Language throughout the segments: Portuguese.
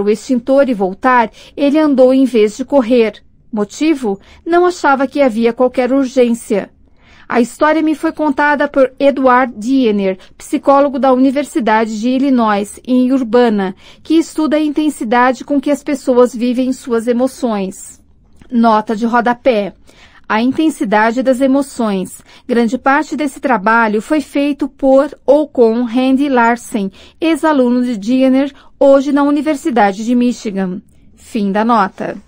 o extintor e voltar, ele andou em vez de correr. Motivo? Não achava que havia qualquer urgência. A história me foi contada por Edward Diener, psicólogo da Universidade de Illinois, em Urbana, que estuda a intensidade com que as pessoas vivem suas emoções. Nota de rodapé. A intensidade das emoções. Grande parte desse trabalho foi feito por ou com Randy Larsen, ex-aluno de Diener, hoje na Universidade de Michigan. Fim da nota.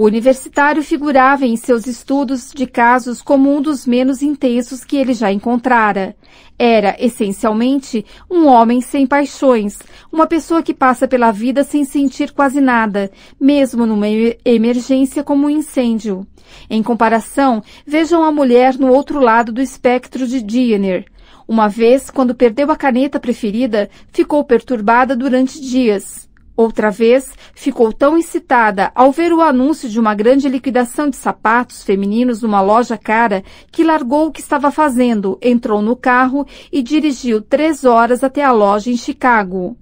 O universitário figurava em seus estudos de casos como um dos menos intensos que ele já encontrara. Era, essencialmente, um homem sem paixões, uma pessoa que passa pela vida sem sentir quase nada, mesmo numa emergência como um incêndio. Em comparação, vejam a mulher no outro lado do espectro de Diener. Uma vez, quando perdeu a caneta preferida, ficou perturbada durante dias. Outra vez, ficou tão excitada ao ver o anúncio de uma grande liquidação de sapatos femininos numa loja cara que largou o que estava fazendo, entrou no carro e dirigiu três horas até a loja em Chicago.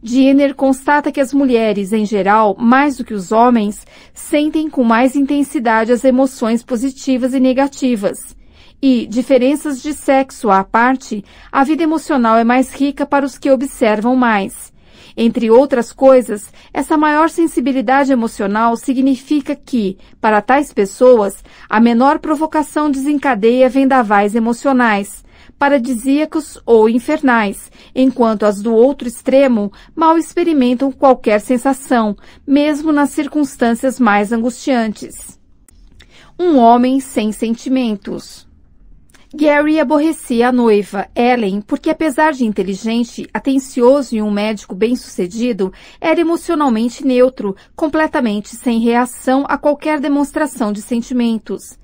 Diener constata que as mulheres, em geral, mais do que os homens, sentem com mais intensidade as emoções positivas e negativas. E, diferenças de sexo à parte, a vida emocional é mais rica para os que observam mais. Entre outras coisas, essa maior sensibilidade emocional significa que, para tais pessoas, a menor provocação desencadeia vendavais emocionais, paradisíacos ou infernais, enquanto as do outro extremo mal experimentam qualquer sensação, mesmo nas circunstâncias mais angustiantes. Um homem sem sentimentos. Gary aborrecia a noiva, Ellen, porque apesar de inteligente, atencioso e um médico bem-sucedido, era emocionalmente neutro, completamente sem reação a qualquer demonstração de sentimentos.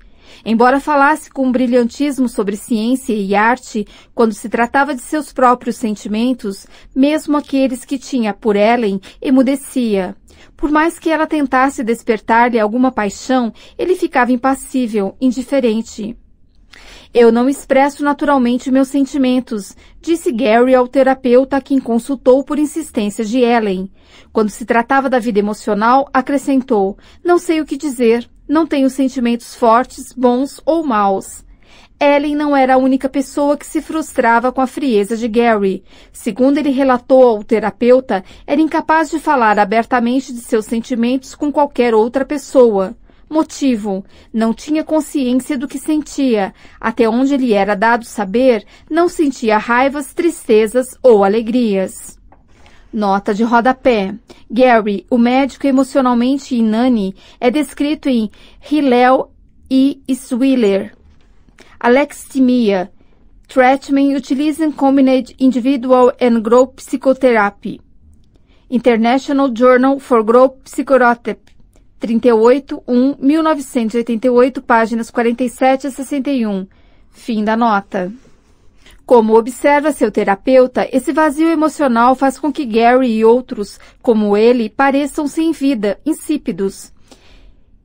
Embora falasse com brilhantismo sobre ciência e arte, quando se tratava de seus próprios sentimentos, mesmo aqueles que tinha por Ellen, emudecia. Por mais que ela tentasse despertar-lhe alguma paixão, ele ficava impassível, indiferente. Eu não expresso naturalmente meus sentimentos, disse Gary ao terapeuta a quem consultou por insistência de Ellen. Quando se tratava da vida emocional, acrescentou: Não sei o que dizer, não tenho sentimentos fortes, bons ou maus. Ellen não era a única pessoa que se frustrava com a frieza de Gary. Segundo ele relatou ao terapeuta, era incapaz de falar abertamente de seus sentimentos com qualquer outra pessoa. Motivo: não tinha consciência do que sentia. Até onde lhe era dado saber, não sentia raivas, tristezas ou alegrias. Nota de rodapé. Gary, o médico emocionalmente inane, é descrito em Hillel e Swiller. Alexithymia. Treatment utilizing combined individual and group psychotherapy. International Journal for Group Psychotherapy. 38, 1, 1988, páginas 47 a 61. Fim da nota. Como observa seu terapeuta, esse vazio emocional faz com que Gary e outros, como ele, pareçam sem vida, insípidos.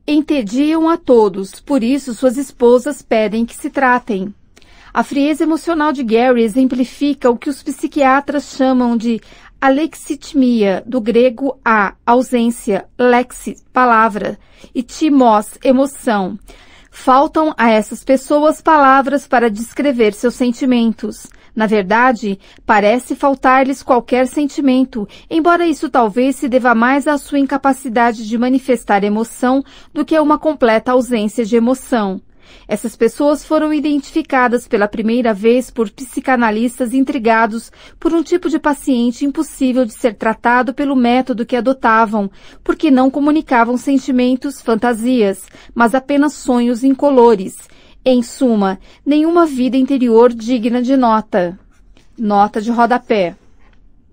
Entediam a todos, por isso suas esposas pedem que se tratem. A frieza emocional de Gary exemplifica o que os psiquiatras chamam de Alexitmia, do grego a, ausência, lexi, palavra, e timos, emoção. Faltam a essas pessoas palavras para descrever seus sentimentos. Na verdade, parece faltar-lhes qualquer sentimento, embora isso talvez se deva mais à sua incapacidade de manifestar emoção do que a uma completa ausência de emoção. Essas pessoas foram identificadas pela primeira vez por psicanalistas intrigados por um tipo de paciente impossível de ser tratado pelo método que adotavam, porque não comunicavam sentimentos, fantasias, mas apenas sonhos incolores. Em suma, nenhuma vida interior digna de nota. Nota de rodapé.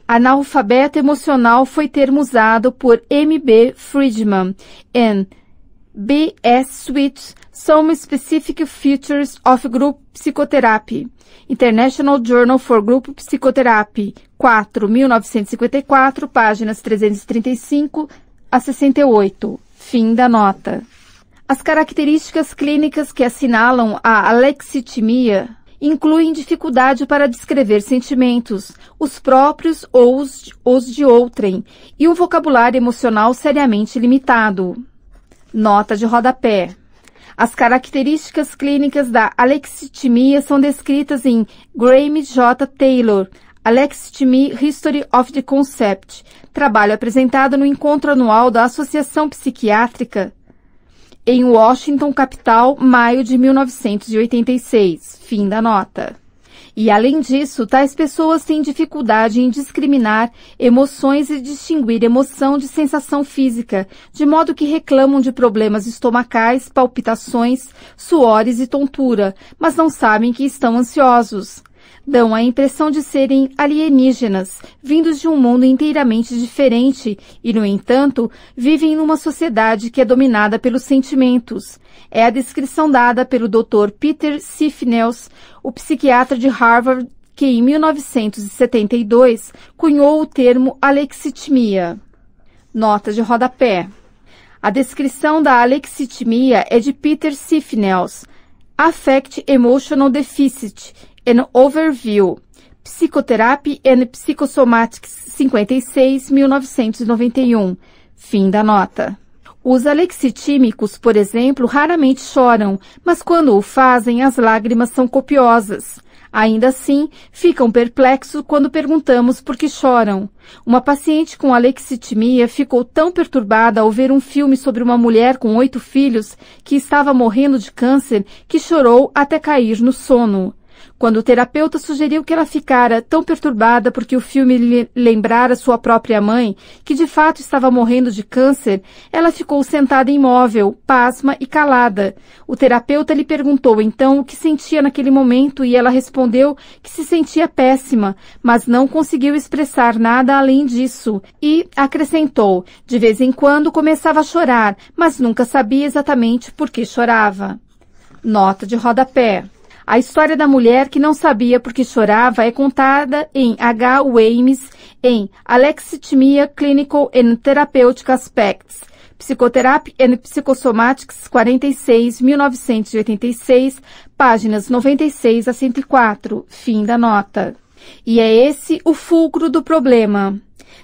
Analfabeto emocional foi termo usado por M. B. Friedman em B.S. Sweet Some Specific Features of Group Psychotherapy. International Journal for Group Psychotherapy. 4, 1954, páginas 335 a 68. Fim da nota. As características clínicas que assinalam a alexitimia incluem dificuldade para descrever sentimentos, os próprios ou os, os de outrem, e um vocabulário emocional seriamente limitado. Nota de rodapé. As características clínicas da alexitimia são descritas em Graham J. Taylor, Alexithymia History of the Concept, trabalho apresentado no encontro anual da Associação Psiquiátrica em Washington, capital, maio de 1986. Fim da nota. E além disso, tais pessoas têm dificuldade em discriminar emoções e distinguir emoção de sensação física, de modo que reclamam de problemas estomacais, palpitações, suores e tontura, mas não sabem que estão ansiosos dão a impressão de serem alienígenas, vindos de um mundo inteiramente diferente e, no entanto, vivem numa sociedade que é dominada pelos sentimentos. É a descrição dada pelo Dr. Peter Sifnels, o psiquiatra de Harvard, que em 1972 cunhou o termo alexitimia. Nota de rodapé. A descrição da alexitimia é de Peter Sifnels, Affect Emotional Deficit, An Overview, Psychotherapy and Psychosomatics 56, 1991. Fim da nota. Os alexitímicos, por exemplo, raramente choram, mas quando o fazem, as lágrimas são copiosas. Ainda assim, ficam perplexos quando perguntamos por que choram. Uma paciente com alexitimia ficou tão perturbada ao ver um filme sobre uma mulher com oito filhos que estava morrendo de câncer que chorou até cair no sono. Quando o terapeuta sugeriu que ela ficara tão perturbada porque o filme lhe lembrara sua própria mãe, que de fato estava morrendo de câncer, ela ficou sentada imóvel, pasma e calada. O terapeuta lhe perguntou então o que sentia naquele momento e ela respondeu que se sentia péssima, mas não conseguiu expressar nada além disso. E acrescentou: de vez em quando começava a chorar, mas nunca sabia exatamente por que chorava. Nota de rodapé. A história da mulher que não sabia por que chorava é contada em H. Weems em Alexithymia Clinical and Therapeutic Aspects, Psychotherapy and Psychosomatics 46, 1986, páginas 96 a 104. Fim da nota. E é esse o fulcro do problema.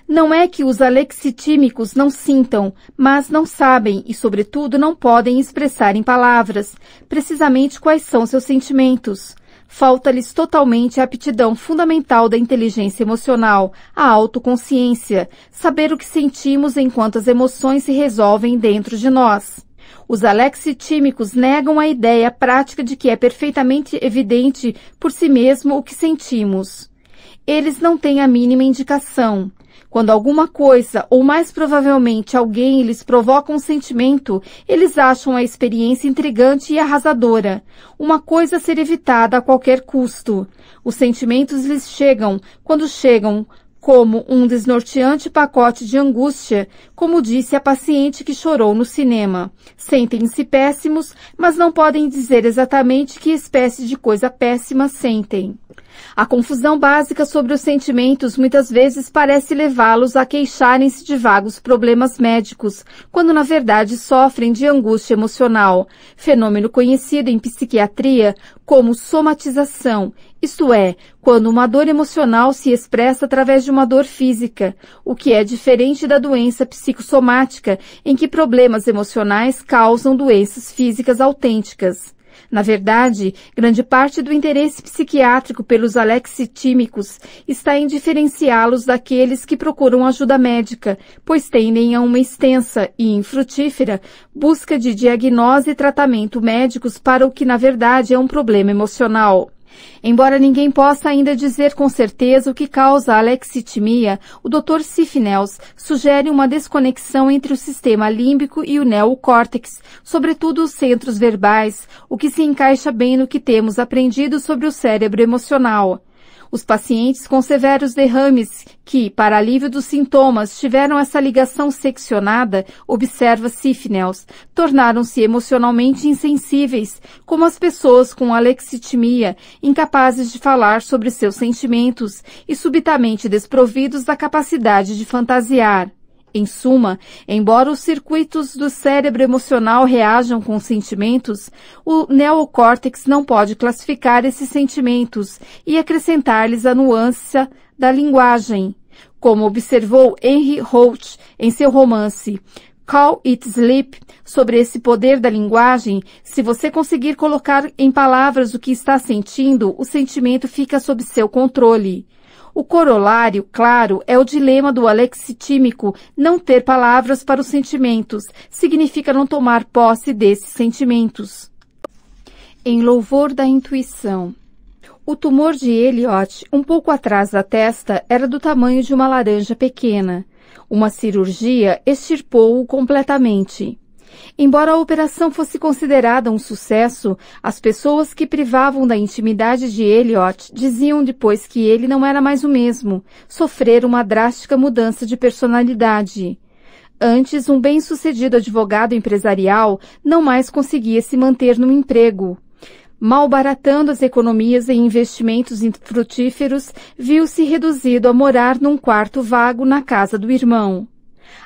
Não é que os alexitímicos não sintam, mas não sabem e, sobretudo, não podem expressar em palavras precisamente quais são seus sentimentos. Falta-lhes totalmente a aptidão fundamental da inteligência emocional, a autoconsciência, saber o que sentimos enquanto as emoções se resolvem dentro de nós. Os alexitímicos negam a ideia prática de que é perfeitamente evidente por si mesmo o que sentimos. Eles não têm a mínima indicação. Quando alguma coisa, ou mais provavelmente alguém, lhes provoca um sentimento, eles acham a experiência intrigante e arrasadora, uma coisa a ser evitada a qualquer custo. Os sentimentos lhes chegam, quando chegam, como um desnorteante pacote de angústia, como disse a paciente que chorou no cinema. Sentem-se péssimos, mas não podem dizer exatamente que espécie de coisa péssima sentem. A confusão básica sobre os sentimentos muitas vezes parece levá-los a queixarem-se de vagos problemas médicos, quando na verdade sofrem de angústia emocional, fenômeno conhecido em psiquiatria como somatização, isto é, quando uma dor emocional se expressa através de uma dor física, o que é diferente da doença psicossomática, em que problemas emocionais causam doenças físicas autênticas. Na verdade, grande parte do interesse psiquiátrico pelos alexitímicos está em diferenciá-los daqueles que procuram ajuda médica, pois tendem a uma extensa e infrutífera busca de diagnose e tratamento médicos para o que na verdade é um problema emocional. Embora ninguém possa ainda dizer com certeza o que causa a alexitimia, o Dr. Sifnels sugere uma desconexão entre o sistema límbico e o neocórtex, sobretudo os centros verbais, o que se encaixa bem no que temos aprendido sobre o cérebro emocional. Os pacientes com severos derrames que, para alívio dos sintomas, tiveram essa ligação seccionada, observa Sifnels, tornaram-se emocionalmente insensíveis, como as pessoas com alexitimia, incapazes de falar sobre seus sentimentos e subitamente desprovidos da capacidade de fantasiar. Em suma, embora os circuitos do cérebro emocional reajam com sentimentos, o neocórtex não pode classificar esses sentimentos e acrescentar-lhes a nuance da linguagem. Como observou Henry Holt em seu romance Call It Sleep, sobre esse poder da linguagem, se você conseguir colocar em palavras o que está sentindo, o sentimento fica sob seu controle. O corolário, claro, é o dilema do alexitímico não ter palavras para os sentimentos, significa não tomar posse desses sentimentos. Em louvor da intuição. O tumor de Elliot, um pouco atrás da testa, era do tamanho de uma laranja pequena. Uma cirurgia extirpou-o completamente. Embora a operação fosse considerada um sucesso, as pessoas que privavam da intimidade de Elliot diziam depois que ele não era mais o mesmo, sofrer uma drástica mudança de personalidade. Antes, um bem-sucedido advogado empresarial não mais conseguia se manter no emprego. Malbaratando as economias em investimentos frutíferos, viu-se reduzido a morar num quarto vago na casa do irmão.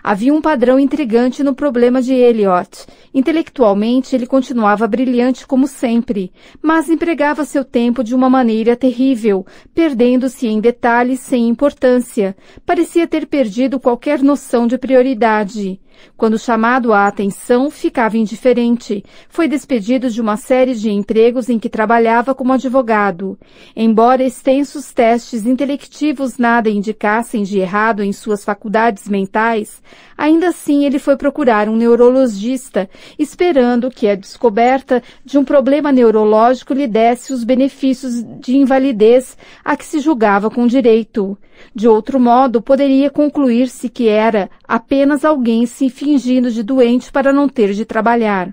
Havia um padrão intrigante no problema de Eliot. Intelectualmente, ele continuava brilhante como sempre, mas empregava seu tempo de uma maneira terrível, perdendo-se em detalhes sem importância. Parecia ter perdido qualquer noção de prioridade. Quando chamado à atenção, ficava indiferente. Foi despedido de uma série de empregos em que trabalhava como advogado. Embora extensos testes intelectivos nada indicassem de errado em suas faculdades mentais, ainda assim ele foi procurar um neurologista, esperando que a descoberta de um problema neurológico lhe desse os benefícios de invalidez a que se julgava com direito. De outro modo, poderia concluir-se que era apenas alguém se fingindo de doente para não ter de trabalhar.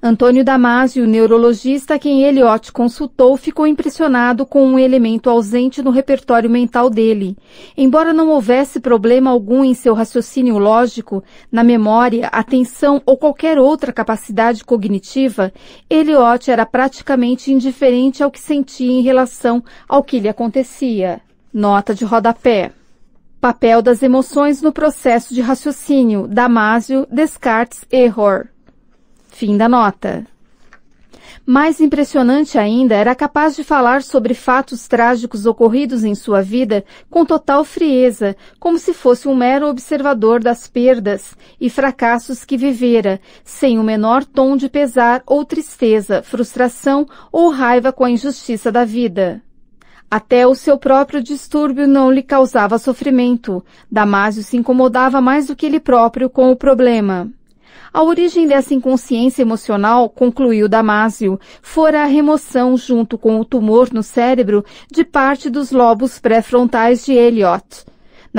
Antônio Damasio, neurologista a quem Eliot consultou, ficou impressionado com um elemento ausente no repertório mental dele. Embora não houvesse problema algum em seu raciocínio lógico, na memória, atenção ou qualquer outra capacidade cognitiva, Eliot era praticamente indiferente ao que sentia em relação ao que lhe acontecia. Nota de rodapé. Papel das emoções no processo de raciocínio. Damásio, Descartes, Error. Fim da nota. Mais impressionante ainda, era capaz de falar sobre fatos trágicos ocorridos em sua vida com total frieza, como se fosse um mero observador das perdas e fracassos que vivera, sem o menor tom de pesar ou tristeza, frustração ou raiva com a injustiça da vida. Até o seu próprio distúrbio não lhe causava sofrimento. Damásio se incomodava mais do que ele próprio com o problema. A origem dessa inconsciência emocional, concluiu Damásio, fora a remoção, junto com o tumor no cérebro, de parte dos lobos pré-frontais de Elliot.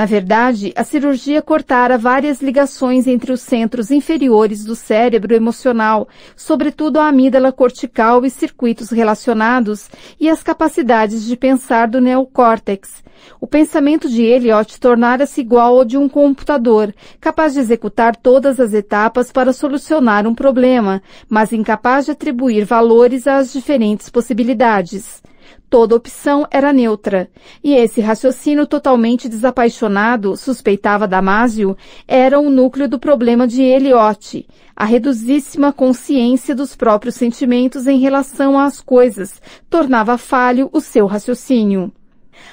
Na verdade, a cirurgia cortara várias ligações entre os centros inferiores do cérebro emocional, sobretudo a amígdala cortical e circuitos relacionados, e as capacidades de pensar do neocórtex. O pensamento de Eliot tornara-se igual ao de um computador, capaz de executar todas as etapas para solucionar um problema, mas incapaz de atribuir valores às diferentes possibilidades. Toda opção era neutra, e esse raciocínio totalmente desapaixonado, suspeitava Damásio, era o núcleo do problema de Eliot, a reduzíssima consciência dos próprios sentimentos em relação às coisas, tornava falho o seu raciocínio.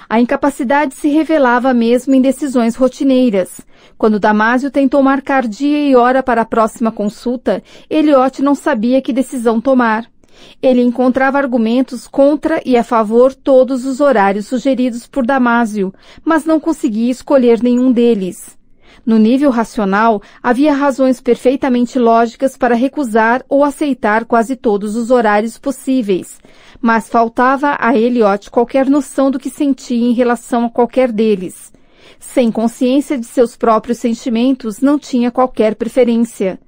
A incapacidade se revelava mesmo em decisões rotineiras. Quando Damásio tentou marcar dia e hora para a próxima consulta, Eliot não sabia que decisão tomar. Ele encontrava argumentos contra e a favor todos os horários sugeridos por Damásio, mas não conseguia escolher nenhum deles. No nível racional, havia razões perfeitamente lógicas para recusar ou aceitar quase todos os horários possíveis, mas faltava a Eliot qualquer noção do que sentia em relação a qualquer deles. Sem consciência de seus próprios sentimentos, não tinha qualquer preferência.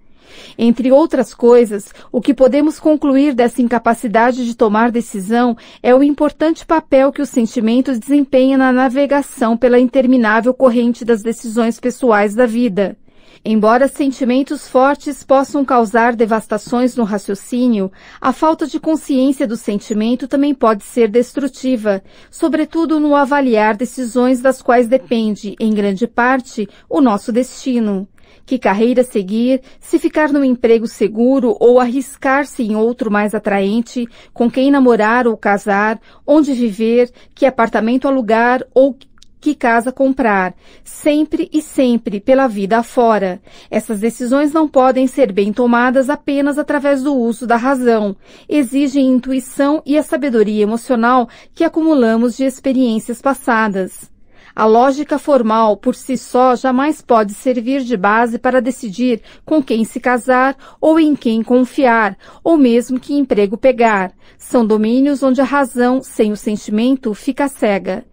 Entre outras coisas, o que podemos concluir dessa incapacidade de tomar decisão é o importante papel que o sentimento desempenha na navegação pela interminável corrente das decisões pessoais da vida. Embora sentimentos fortes possam causar devastações no raciocínio, a falta de consciência do sentimento também pode ser destrutiva, sobretudo no avaliar decisões das quais depende, em grande parte, o nosso destino. Que carreira seguir, se ficar num emprego seguro ou arriscar-se em outro mais atraente, com quem namorar ou casar, onde viver, que apartamento alugar ou que casa comprar, sempre e sempre pela vida afora. Essas decisões não podem ser bem tomadas apenas através do uso da razão. Exigem intuição e a sabedoria emocional que acumulamos de experiências passadas. A lógica formal por si só jamais pode servir de base para decidir com quem se casar ou em quem confiar, ou mesmo que emprego pegar. São domínios onde a razão, sem o sentimento, fica cega.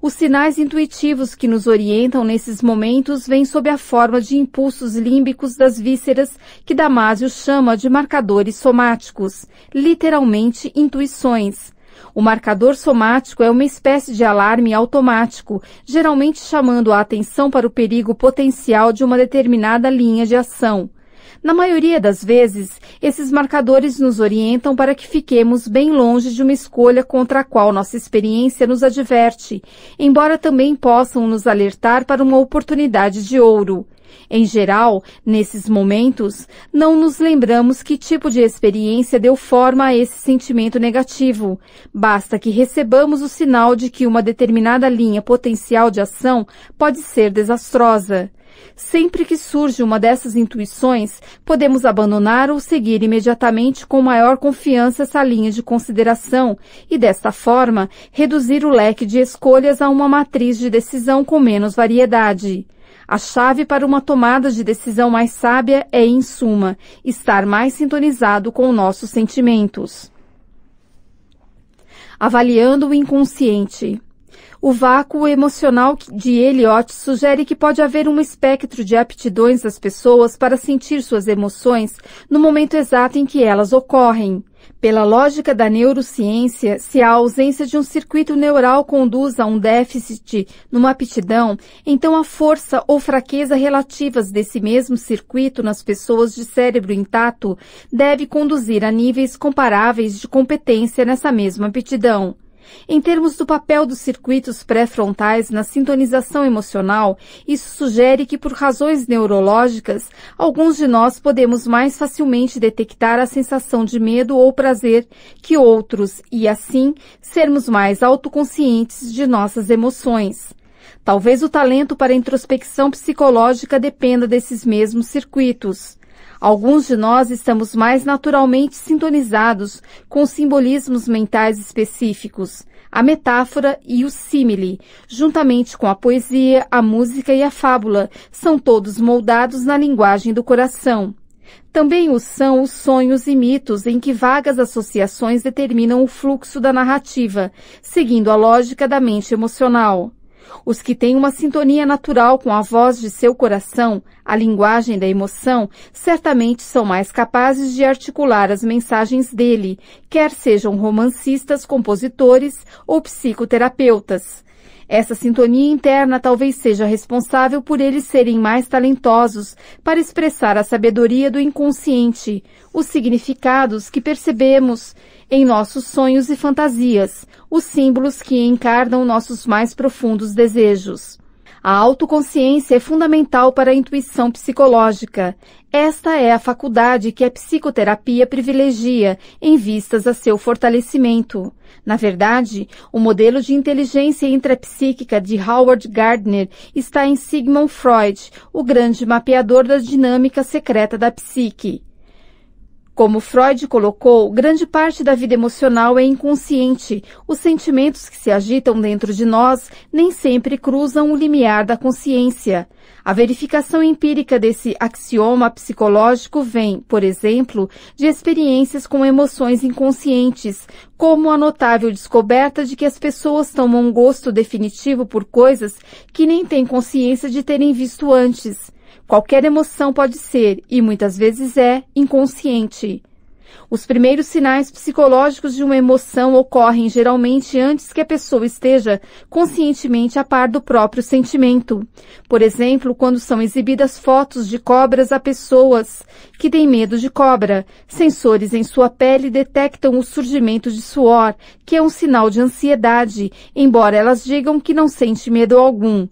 Os sinais intuitivos que nos orientam nesses momentos vêm sob a forma de impulsos límbicos das vísceras que Damásio chama de marcadores somáticos, literalmente intuições. O marcador somático é uma espécie de alarme automático, geralmente chamando a atenção para o perigo potencial de uma determinada linha de ação. Na maioria das vezes, esses marcadores nos orientam para que fiquemos bem longe de uma escolha contra a qual nossa experiência nos adverte, embora também possam nos alertar para uma oportunidade de ouro. Em geral, nesses momentos, não nos lembramos que tipo de experiência deu forma a esse sentimento negativo. Basta que recebamos o sinal de que uma determinada linha potencial de ação pode ser desastrosa. Sempre que surge uma dessas intuições, podemos abandonar ou seguir imediatamente com maior confiança essa linha de consideração e, desta forma, reduzir o leque de escolhas a uma matriz de decisão com menos variedade. A chave para uma tomada de decisão mais sábia é, em suma, estar mais sintonizado com nossos sentimentos. Avaliando o inconsciente. O vácuo emocional de Eliot sugere que pode haver um espectro de aptidões das pessoas para sentir suas emoções no momento exato em que elas ocorrem. Pela lógica da neurociência, se a ausência de um circuito neural conduz a um déficit numa aptidão, então a força ou fraqueza relativas desse mesmo circuito nas pessoas de cérebro intacto deve conduzir a níveis comparáveis de competência nessa mesma aptidão. Em termos do papel dos circuitos pré-frontais na sintonização emocional, isso sugere que, por razões neurológicas, alguns de nós podemos mais facilmente detectar a sensação de medo ou prazer que outros e, assim, sermos mais autoconscientes de nossas emoções. Talvez o talento para introspecção psicológica dependa desses mesmos circuitos. Alguns de nós estamos mais naturalmente sintonizados com simbolismos mentais específicos, a metáfora e o símile, juntamente com a poesia, a música e a fábula, são todos moldados na linguagem do coração. Também o são os sonhos e mitos em que vagas associações determinam o fluxo da narrativa, seguindo a lógica da mente emocional. Os que têm uma sintonia natural com a voz de seu coração, a linguagem da emoção, certamente são mais capazes de articular as mensagens dele, quer sejam romancistas, compositores ou psicoterapeutas. Essa sintonia interna talvez seja responsável por eles serem mais talentosos para expressar a sabedoria do inconsciente, os significados que percebemos em nossos sonhos e fantasias, os símbolos que encarnam nossos mais profundos desejos. A autoconsciência é fundamental para a intuição psicológica. Esta é a faculdade que a psicoterapia privilegia em vistas a seu fortalecimento. Na verdade, o modelo de inteligência intrapsíquica de Howard Gardner está em Sigmund Freud, o grande mapeador da dinâmica secreta da psique. Como Freud colocou, grande parte da vida emocional é inconsciente. Os sentimentos que se agitam dentro de nós nem sempre cruzam o limiar da consciência. A verificação empírica desse axioma psicológico vem, por exemplo, de experiências com emoções inconscientes, como a notável descoberta de que as pessoas tomam um gosto definitivo por coisas que nem têm consciência de terem visto antes. Qualquer emoção pode ser, e muitas vezes é, inconsciente. Os primeiros sinais psicológicos de uma emoção ocorrem geralmente antes que a pessoa esteja conscientemente a par do próprio sentimento. Por exemplo, quando são exibidas fotos de cobras a pessoas que têm medo de cobra. Sensores em sua pele detectam o surgimento de suor, que é um sinal de ansiedade, embora elas digam que não sente medo algum.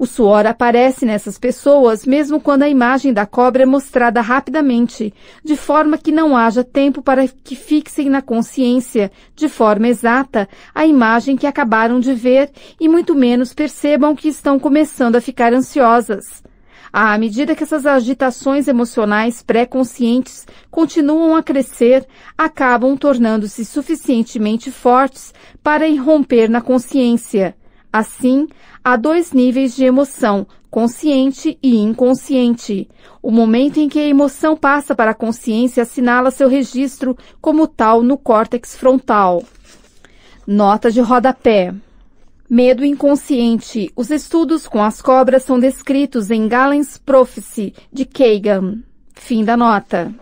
O suor aparece nessas pessoas mesmo quando a imagem da cobra é mostrada rapidamente, de forma que não haja tempo para que fixem na consciência, de forma exata, a imagem que acabaram de ver e muito menos percebam que estão começando a ficar ansiosas. À medida que essas agitações emocionais pré-conscientes continuam a crescer, acabam tornando-se suficientemente fortes para irromper na consciência. Assim, há dois níveis de emoção, consciente e inconsciente. O momento em que a emoção passa para a consciência assinala seu registro como tal no córtex frontal. Nota de rodapé. Medo inconsciente. Os estudos com as cobras são descritos em Galen's Prophecy, de Kagan. Fim da nota.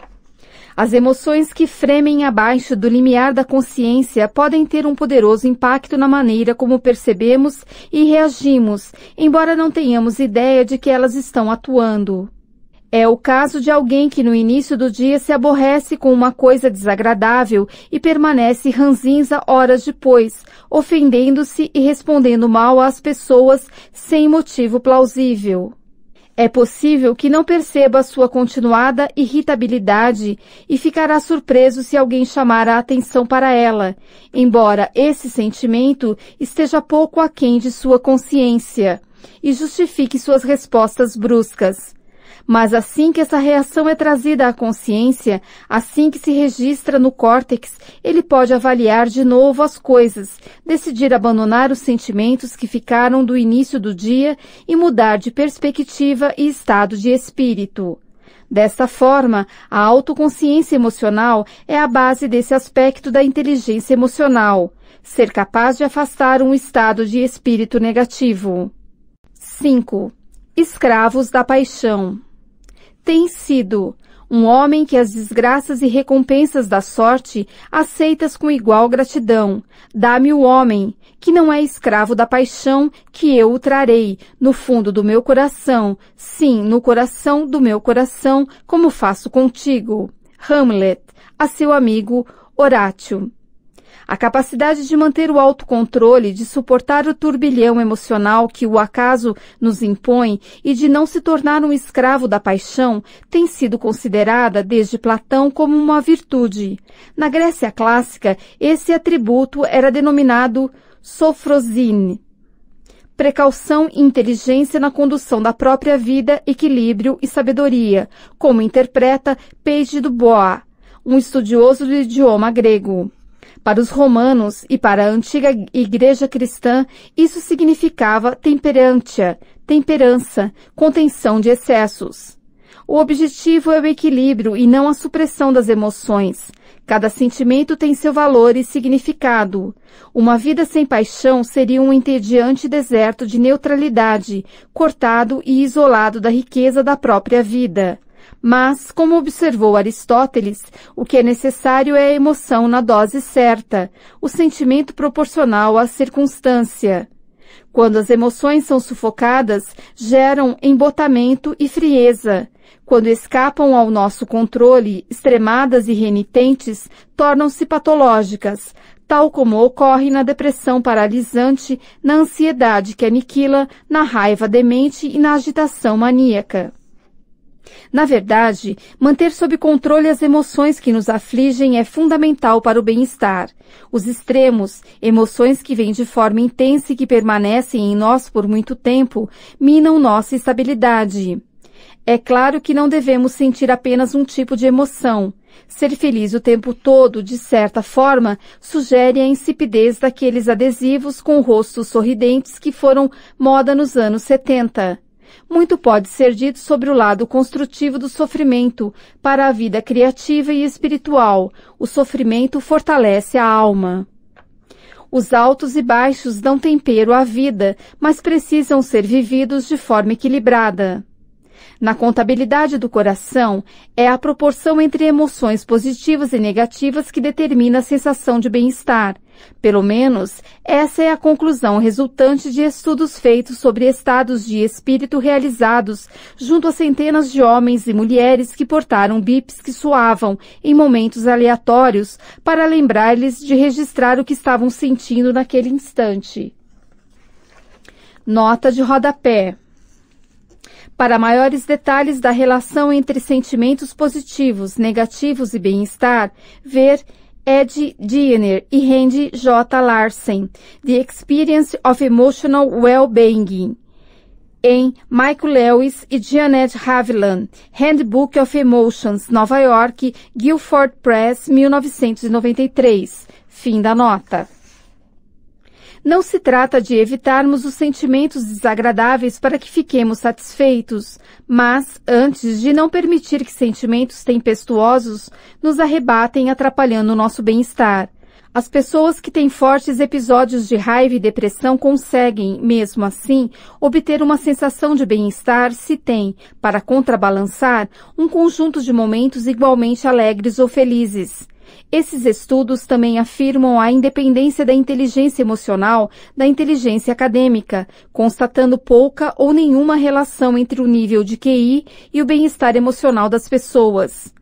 As emoções que fremem abaixo do limiar da consciência podem ter um poderoso impacto na maneira como percebemos e reagimos, embora não tenhamos ideia de que elas estão atuando. É o caso de alguém que no início do dia se aborrece com uma coisa desagradável e permanece ranzinza horas depois, ofendendo-se e respondendo mal às pessoas sem motivo plausível. É possível que não perceba sua continuada irritabilidade e ficará surpreso se alguém chamar a atenção para ela, embora esse sentimento esteja pouco aquém de sua consciência e justifique suas respostas bruscas. Mas assim que essa reação é trazida à consciência, assim que se registra no córtex, ele pode avaliar de novo as coisas, decidir abandonar os sentimentos que ficaram do início do dia e mudar de perspectiva e estado de espírito. Desta forma, a autoconsciência emocional é a base desse aspecto da inteligência emocional, ser capaz de afastar um estado de espírito negativo. 5. Escravos da paixão tem sido um homem que as desgraças e recompensas da sorte aceitas com igual gratidão. Dá-me o homem, que não é escravo da paixão, que eu o trarei, no fundo do meu coração, sim, no coração do meu coração, como faço contigo. Hamlet, a seu amigo Horácio. A capacidade de manter o autocontrole, de suportar o turbilhão emocional que o acaso nos impõe e de não se tornar um escravo da paixão tem sido considerada desde Platão como uma virtude. Na Grécia clássica, esse atributo era denominado sofrosine. Precaução e inteligência na condução da própria vida, equilíbrio e sabedoria, como interpreta Page du Bois, um estudioso do idioma grego. Para os romanos e para a antiga igreja cristã, isso significava temperantia, temperança, contenção de excessos. O objetivo é o equilíbrio e não a supressão das emoções. Cada sentimento tem seu valor e significado. Uma vida sem paixão seria um entediante deserto de neutralidade, cortado e isolado da riqueza da própria vida. Mas, como observou Aristóteles, o que é necessário é a emoção na dose certa, o sentimento proporcional à circunstância. Quando as emoções são sufocadas, geram embotamento e frieza. Quando escapam ao nosso controle, extremadas e renitentes, tornam-se patológicas, tal como ocorre na depressão paralisante, na ansiedade que aniquila, na raiva demente e na agitação maníaca. Na verdade, manter sob controle as emoções que nos afligem é fundamental para o bem-estar. Os extremos, emoções que vêm de forma intensa e que permanecem em nós por muito tempo, minam nossa estabilidade. É claro que não devemos sentir apenas um tipo de emoção. Ser feliz o tempo todo, de certa forma, sugere a insipidez daqueles adesivos com rostos sorridentes que foram moda nos anos 70. Muito pode ser dito sobre o lado construtivo do sofrimento para a vida criativa e espiritual. O sofrimento fortalece a alma. Os altos e baixos dão tempero à vida, mas precisam ser vividos de forma equilibrada. Na contabilidade do coração, é a proporção entre emoções positivas e negativas que determina a sensação de bem-estar. Pelo menos, essa é a conclusão resultante de estudos feitos sobre estados de espírito realizados junto a centenas de homens e mulheres que portaram bips que soavam em momentos aleatórios para lembrar-lhes de registrar o que estavam sentindo naquele instante. Nota de rodapé. Para maiores detalhes da relação entre sentimentos positivos, negativos e bem-estar, ver Ed Diener e Randy J. Larsen, The Experience of Emotional Well-Being, em Michael Lewis e Janet Haviland, Handbook of Emotions, Nova York, Guilford Press, 1993. Fim da nota. Não se trata de evitarmos os sentimentos desagradáveis para que fiquemos satisfeitos, mas antes de não permitir que sentimentos tempestuosos nos arrebatem atrapalhando o nosso bem-estar. As pessoas que têm fortes episódios de raiva e depressão conseguem, mesmo assim, obter uma sensação de bem-estar se têm, para contrabalançar, um conjunto de momentos igualmente alegres ou felizes. Esses estudos também afirmam a independência da inteligência emocional da inteligência acadêmica, constatando pouca ou nenhuma relação entre o nível de QI e o bem-estar emocional das pessoas.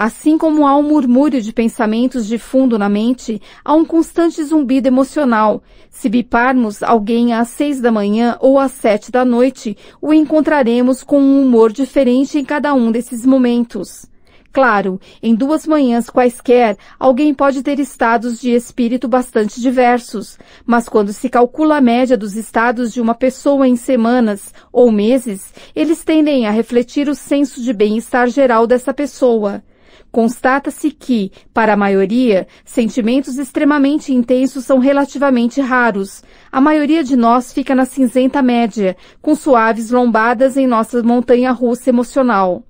Assim como há um murmúrio de pensamentos de fundo na mente, há um constante zumbido emocional. Se biparmos alguém às seis da manhã ou às sete da noite, o encontraremos com um humor diferente em cada um desses momentos. Claro, em duas manhãs quaisquer, alguém pode ter estados de espírito bastante diversos, mas quando se calcula a média dos estados de uma pessoa em semanas ou meses, eles tendem a refletir o senso de bem-estar geral dessa pessoa. Constata-se que, para a maioria, sentimentos extremamente intensos são relativamente raros. A maioria de nós fica na cinzenta média, com suaves lombadas em nossa montanha russa emocional.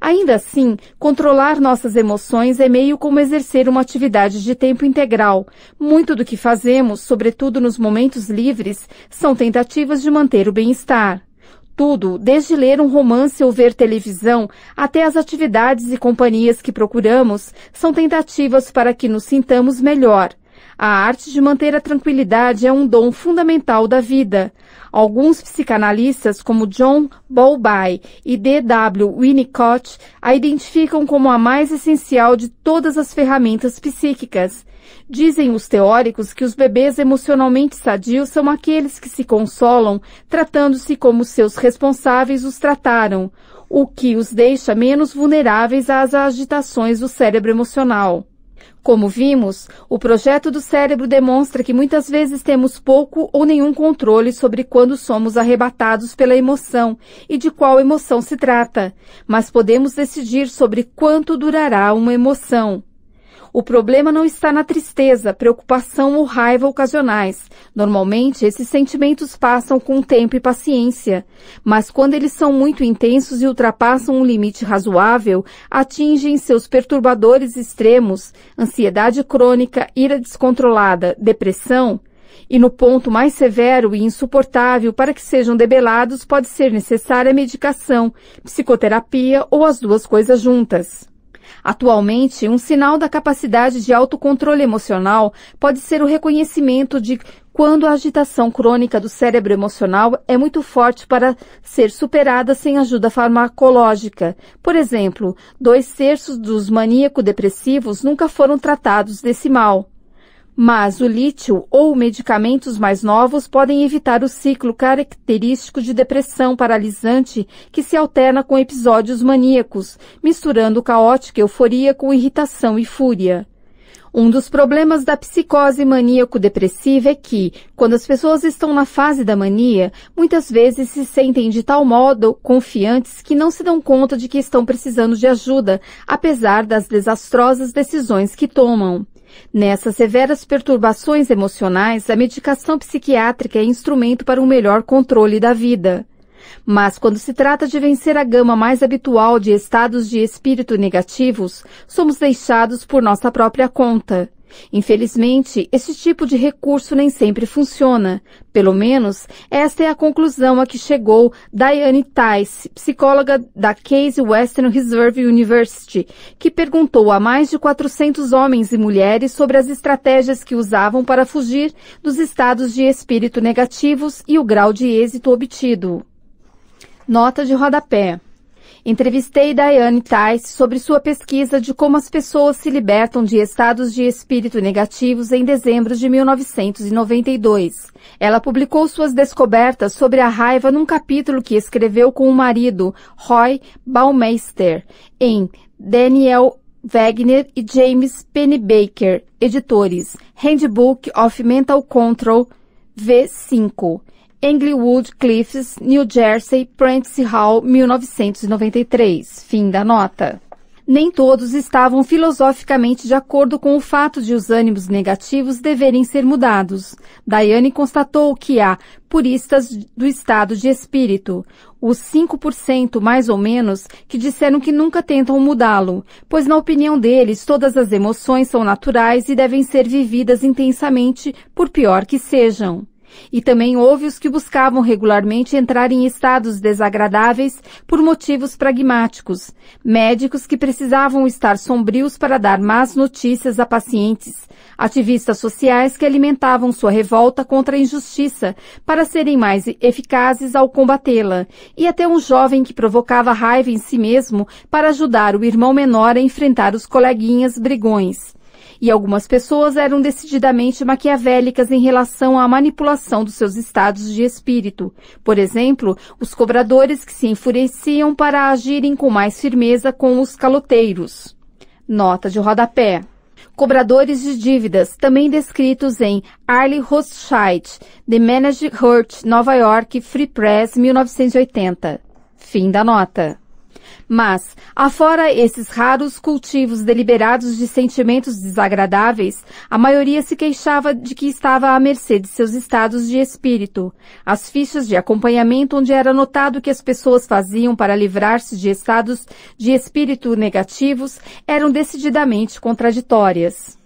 Ainda assim, controlar nossas emoções é meio como exercer uma atividade de tempo integral. Muito do que fazemos, sobretudo nos momentos livres, são tentativas de manter o bem-estar. Tudo, desde ler um romance ou ver televisão, até as atividades e companhias que procuramos, são tentativas para que nos sintamos melhor. A arte de manter a tranquilidade é um dom fundamental da vida. Alguns psicanalistas, como John Bowlby e D.W. Winnicott, a identificam como a mais essencial de todas as ferramentas psíquicas. Dizem os teóricos que os bebês emocionalmente sadios são aqueles que se consolam tratando-se como seus responsáveis os trataram, o que os deixa menos vulneráveis às agitações do cérebro emocional. Como vimos, o projeto do cérebro demonstra que muitas vezes temos pouco ou nenhum controle sobre quando somos arrebatados pela emoção e de qual emoção se trata, mas podemos decidir sobre quanto durará uma emoção. O problema não está na tristeza, preocupação ou raiva ocasionais. Normalmente, esses sentimentos passam com tempo e paciência. Mas quando eles são muito intensos e ultrapassam um limite razoável, atingem seus perturbadores extremos, ansiedade crônica, ira descontrolada, depressão, e no ponto mais severo e insuportável para que sejam debelados pode ser necessária medicação, psicoterapia ou as duas coisas juntas. Atualmente, um sinal da capacidade de autocontrole emocional pode ser o reconhecimento de quando a agitação crônica do cérebro emocional é muito forte para ser superada sem ajuda farmacológica. Por exemplo, dois terços dos maníaco-depressivos nunca foram tratados desse mal. Mas o lítio ou medicamentos mais novos podem evitar o ciclo característico de depressão paralisante que se alterna com episódios maníacos, misturando caótica euforia com irritação e fúria. Um dos problemas da psicose maníaco-depressiva é que, quando as pessoas estão na fase da mania, muitas vezes se sentem de tal modo confiantes que não se dão conta de que estão precisando de ajuda, apesar das desastrosas decisões que tomam. Nessas severas perturbações emocionais, a medicação psiquiátrica é instrumento para um melhor controle da vida. Mas quando se trata de vencer a gama mais habitual de estados de espírito negativos, somos deixados por nossa própria conta. Infelizmente, esse tipo de recurso nem sempre funciona. Pelo menos, esta é a conclusão a que chegou Diane Tice, psicóloga da Case Western Reserve University, que perguntou a mais de 400 homens e mulheres sobre as estratégias que usavam para fugir dos estados de espírito negativos e o grau de êxito obtido. Nota de rodapé. Entrevistei Diane Tice sobre sua pesquisa de como as pessoas se libertam de estados de espírito negativos em dezembro de 1992. Ela publicou suas descobertas sobre a raiva num capítulo que escreveu com o marido, Roy Baumeister, em Daniel Wagner e James Pennebaker, editores, Handbook of Mental Control, V5. Englewood Cliffs, New Jersey, Prentice Hall, 1993. Fim da nota. Nem todos estavam filosoficamente de acordo com o fato de os ânimos negativos deverem ser mudados. Diane constatou que há puristas do estado de espírito, os 5% mais ou menos, que disseram que nunca tentam mudá-lo, pois na opinião deles todas as emoções são naturais e devem ser vividas intensamente, por pior que sejam. E também houve os que buscavam regularmente entrar em estados desagradáveis por motivos pragmáticos, médicos que precisavam estar sombrios para dar más notícias a pacientes, ativistas sociais que alimentavam sua revolta contra a injustiça para serem mais eficazes ao combatê-la, e até um jovem que provocava raiva em si mesmo para ajudar o irmão menor a enfrentar os coleguinhas brigões e algumas pessoas eram decididamente maquiavélicas em relação à manipulação dos seus estados de espírito. Por exemplo, os cobradores que se enfureciam para agirem com mais firmeza com os caloteiros. Nota de rodapé. Cobradores de dívidas, também descritos em Arlie Rothschild, The Managed Hurt, Nova York, Free Press, 1980. Fim da nota. Mas, afora esses raros cultivos deliberados de sentimentos desagradáveis, a maioria se queixava de que estava à mercê de seus estados de espírito. As fichas de acompanhamento onde era notado que as pessoas faziam para livrar-se de estados de espírito negativos eram decididamente contraditórias.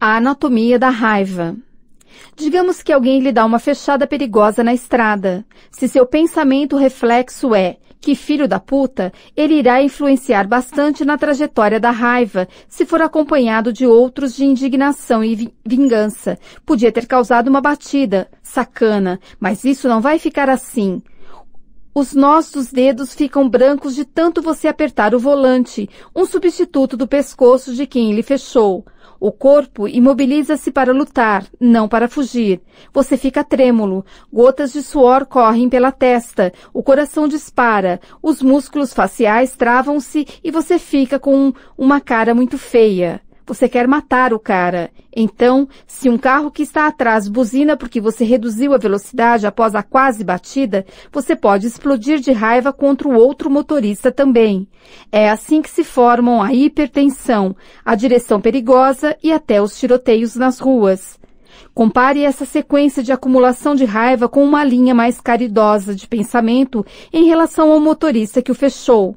A anatomia da raiva. Digamos que alguém lhe dá uma fechada perigosa na estrada. Se seu pensamento reflexo é que filho da puta, ele irá influenciar bastante na trajetória da raiva, se for acompanhado de outros de indignação e vingança. Podia ter causado uma batida, sacana, mas isso não vai ficar assim. Os nós dos dedos ficam brancos de tanto você apertar o volante, um substituto do pescoço de quem ele fechou. O corpo imobiliza-se para lutar, não para fugir. Você fica trêmulo, gotas de suor correm pela testa, o coração dispara, os músculos faciais travam-se e você fica com uma cara muito feia. Você quer matar o cara. Então, se um carro que está atrás buzina porque você reduziu a velocidade após a quase batida, você pode explodir de raiva contra o outro motorista também. É assim que se formam a hipertensão, a direção perigosa e até os tiroteios nas ruas. Compare essa sequência de acumulação de raiva com uma linha mais caridosa de pensamento em relação ao motorista que o fechou.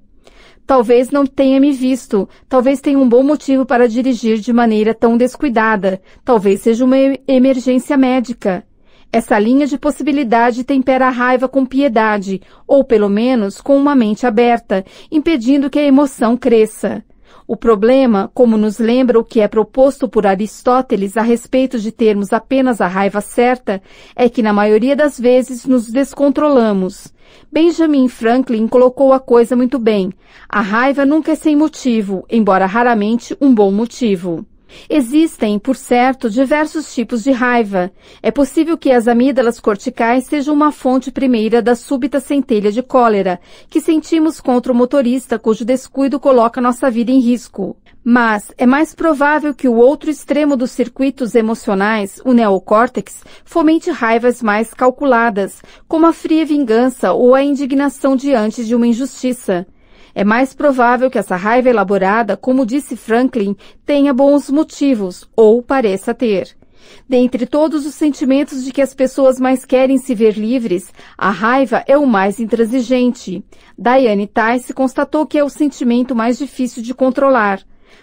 Talvez não tenha me visto, talvez tenha um bom motivo para dirigir de maneira tão descuidada, talvez seja uma emergência médica. Essa linha de possibilidade tempera a raiva com piedade, ou pelo menos com uma mente aberta, impedindo que a emoção cresça. O problema, como nos lembra o que é proposto por Aristóteles a respeito de termos apenas a raiva certa, é que na maioria das vezes nos descontrolamos. Benjamin Franklin colocou a coisa muito bem. A raiva nunca é sem motivo, embora raramente um bom motivo. Existem, por certo, diversos tipos de raiva. É possível que as amígdalas corticais sejam uma fonte primeira da súbita centelha de cólera, que sentimos contra o motorista cujo descuido coloca nossa vida em risco. Mas é mais provável que o outro extremo dos circuitos emocionais, o neocórtex, fomente raivas mais calculadas, como a fria vingança ou a indignação diante de uma injustiça. É mais provável que essa raiva elaborada, como disse Franklin, tenha bons motivos, ou pareça ter. Dentre todos os sentimentos de que as pessoas mais querem se ver livres, a raiva é o mais intransigente. Diane Tice constatou que é o sentimento mais difícil de controlar.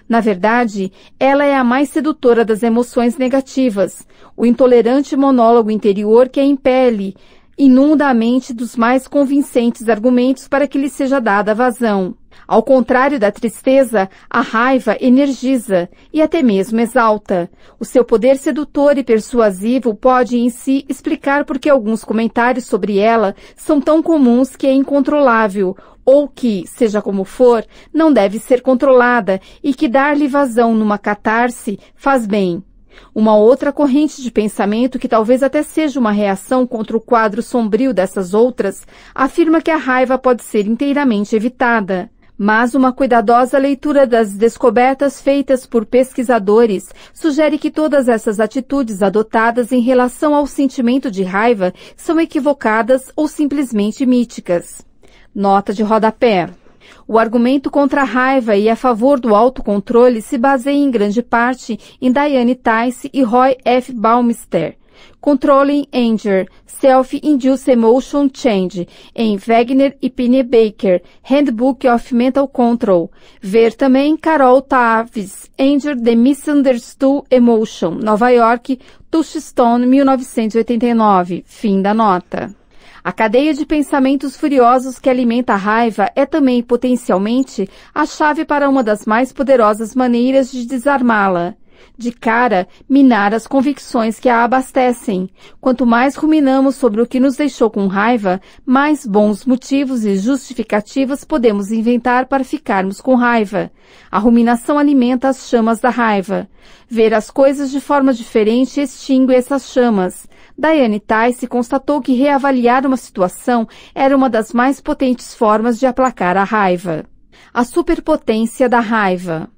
Na verdade, ela é a mais sedutora das emoções negativas, o intolerante monólogo interior que a impele, inunda a mente dos mais convincentes argumentos para que lhe seja dada vazão. Ao contrário da tristeza, a raiva energiza e até mesmo exalta. O seu poder sedutor e persuasivo pode em si explicar por que alguns comentários sobre ela são tão comuns que é incontrolável, ou que, seja como for, não deve ser controlada e que dar-lhe vazão numa catarse faz bem. Uma outra corrente de pensamento, que talvez até seja uma reação contra o quadro sombrio dessas outras, afirma que a raiva pode ser inteiramente evitada. Mas uma cuidadosa leitura das descobertas feitas por pesquisadores sugere que todas essas atitudes adotadas em relação ao sentimento de raiva são equivocadas ou simplesmente míticas. Nota de rodapé. O argumento contra a raiva e a favor do autocontrole se baseia em grande parte em Diane Tice e Roy F. Baumeister. Controlling Anger, Self-Induced Emotion Change, em Wagner e Baker, Handbook of Mental Control. Ver também Carol Taves, Anger the Misunderstood Emotion, Nova York, Touchstone, 1989. Fim da nota. A cadeia de pensamentos furiosos que alimenta a raiva é também potencialmente a chave para uma das mais poderosas maneiras de desarmá-la. De cara, minar as convicções que a abastecem. Quanto mais ruminamos sobre o que nos deixou com raiva, mais bons motivos e justificativas podemos inventar para ficarmos com raiva. A ruminação alimenta as chamas da raiva. Ver as coisas de forma diferente extingue essas chamas. Diane Tice constatou que reavaliar uma situação era uma das mais potentes formas de aplacar a raiva. A superpotência da raiva.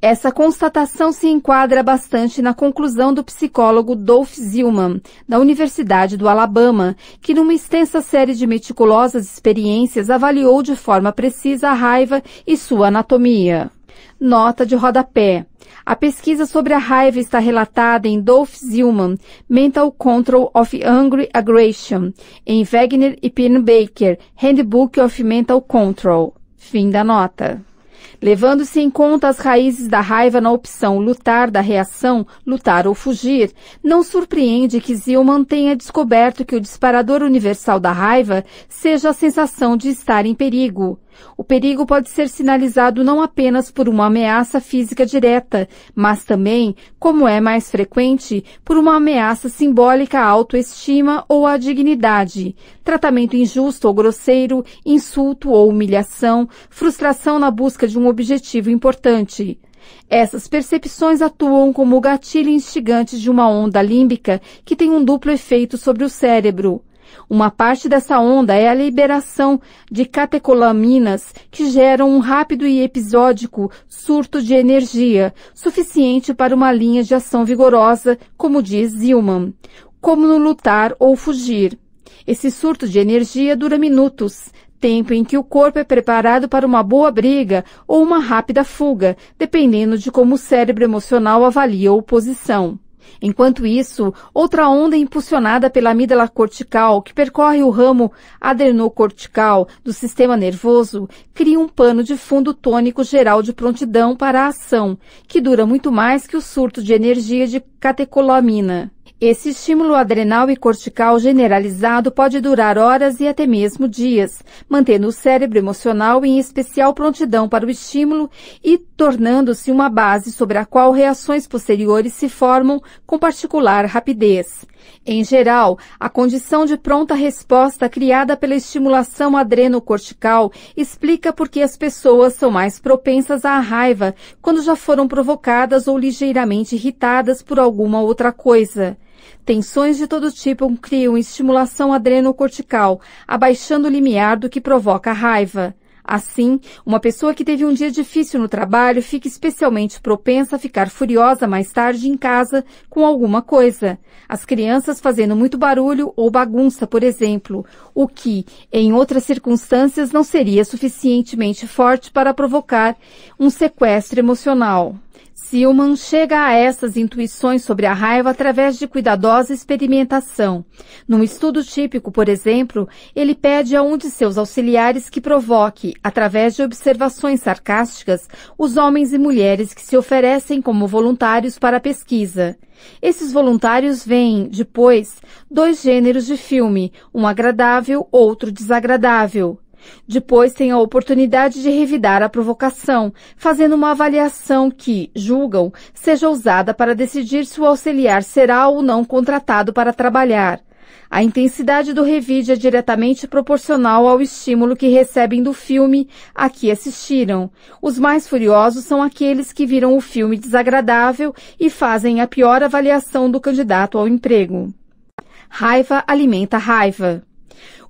Essa constatação se enquadra bastante na conclusão do psicólogo Dolph Zillman, da Universidade do Alabama, que numa extensa série de meticulosas experiências avaliou de forma precisa a raiva e sua anatomia. Nota de rodapé. A pesquisa sobre a raiva está relatada em Dolph Zillman, Mental Control of Angry Aggression, em Wagner e Baker, Handbook of Mental Control. Fim da nota. Levando-se em conta as raízes da raiva na opção lutar da reação, lutar ou fugir, não surpreende que Zillman tenha descoberto que o disparador universal da raiva seja a sensação de estar em perigo. O perigo pode ser sinalizado não apenas por uma ameaça física direta, mas também, como é mais frequente, por uma ameaça simbólica à autoestima ou à dignidade, tratamento injusto ou grosseiro, insulto ou humilhação, frustração na busca de um objetivo importante. Essas percepções atuam como o gatilho instigante de uma onda límbica que tem um duplo efeito sobre o cérebro. Uma parte dessa onda é a liberação de catecolaminas que geram um rápido e episódico surto de energia, suficiente para uma linha de ação vigorosa, como diz Zillman, como no lutar ou fugir. Esse surto de energia dura minutos, tempo em que o corpo é preparado para uma boa briga ou uma rápida fuga, dependendo de como o cérebro emocional avalia a oposição. Enquanto isso, outra onda impulsionada pela amígdala cortical, que percorre o ramo adrenocortical do sistema nervoso, cria um pano de fundo tônico geral de prontidão para a ação, que dura muito mais que o surto de energia de catecolamina. Esse estímulo adrenal e cortical generalizado pode durar horas e até mesmo dias, mantendo o cérebro emocional em especial prontidão para o estímulo e tornando-se uma base sobre a qual reações posteriores se formam com particular rapidez. Em geral, a condição de pronta resposta criada pela estimulação adrenocortical explica por que as pessoas são mais propensas à raiva quando já foram provocadas ou ligeiramente irritadas por alguma outra coisa. Tensões de todo tipo criam estimulação adrenocortical, abaixando o limiar do que provoca raiva. Assim, uma pessoa que teve um dia difícil no trabalho fica especialmente propensa a ficar furiosa mais tarde em casa com alguma coisa. As crianças fazendo muito barulho ou bagunça, por exemplo, o que, em outras circunstâncias, não seria suficientemente forte para provocar um sequestro emocional. Silman chega a essas intuições sobre a raiva através de cuidadosa experimentação. Num estudo típico, por exemplo, ele pede a um de seus auxiliares que provoque, através de observações sarcásticas, os homens e mulheres que se oferecem como voluntários para a pesquisa. Esses voluntários veem, depois, dois gêneros de filme, um agradável, outro desagradável. Depois tem a oportunidade de revidar a provocação, fazendo uma avaliação que, julgam, seja usada para decidir se o auxiliar será ou não contratado para trabalhar. A intensidade do revide é diretamente proporcional ao estímulo que recebem do filme a que assistiram. Os mais furiosos são aqueles que viram o filme desagradável e fazem a pior avaliação do candidato ao emprego. Raiva alimenta raiva.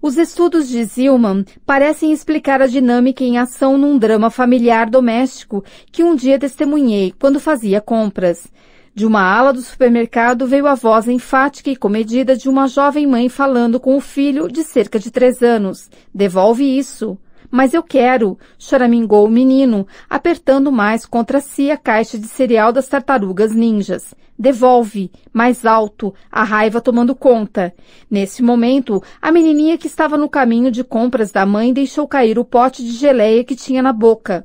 Os estudos de Zilman parecem explicar a dinâmica em ação num drama familiar doméstico que um dia testemunhei quando fazia compras. De uma ala do supermercado veio a voz enfática e comedida de uma jovem mãe falando com o filho de cerca de três anos. Devolve isso. Mas eu quero, choramingou o menino, apertando mais contra si a caixa de cereal das tartarugas ninjas. Devolve, mais alto, a raiva tomando conta. Nesse momento, a menininha que estava no caminho de compras da mãe deixou cair o pote de geleia que tinha na boca.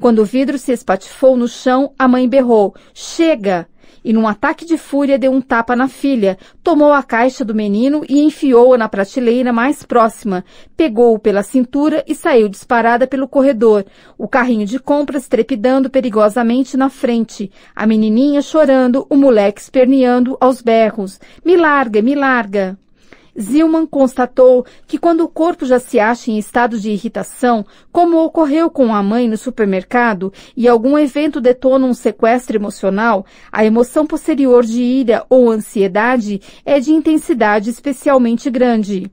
Quando o vidro se espatifou no chão, a mãe berrou: Chega! E, num ataque de fúria, deu um tapa na filha, tomou a caixa do menino e enfiou-a na prateleira mais próxima, pegou-o pela cintura e saiu disparada pelo corredor, o carrinho de compras trepidando perigosamente na frente, a menininha chorando, o moleque esperneando aos berros. Me larga, me larga! Zilman constatou que quando o corpo já se acha em estado de irritação, como ocorreu com a mãe no supermercado, e algum evento detona um sequestro emocional, a emoção posterior de ira ou ansiedade é de intensidade especialmente grande.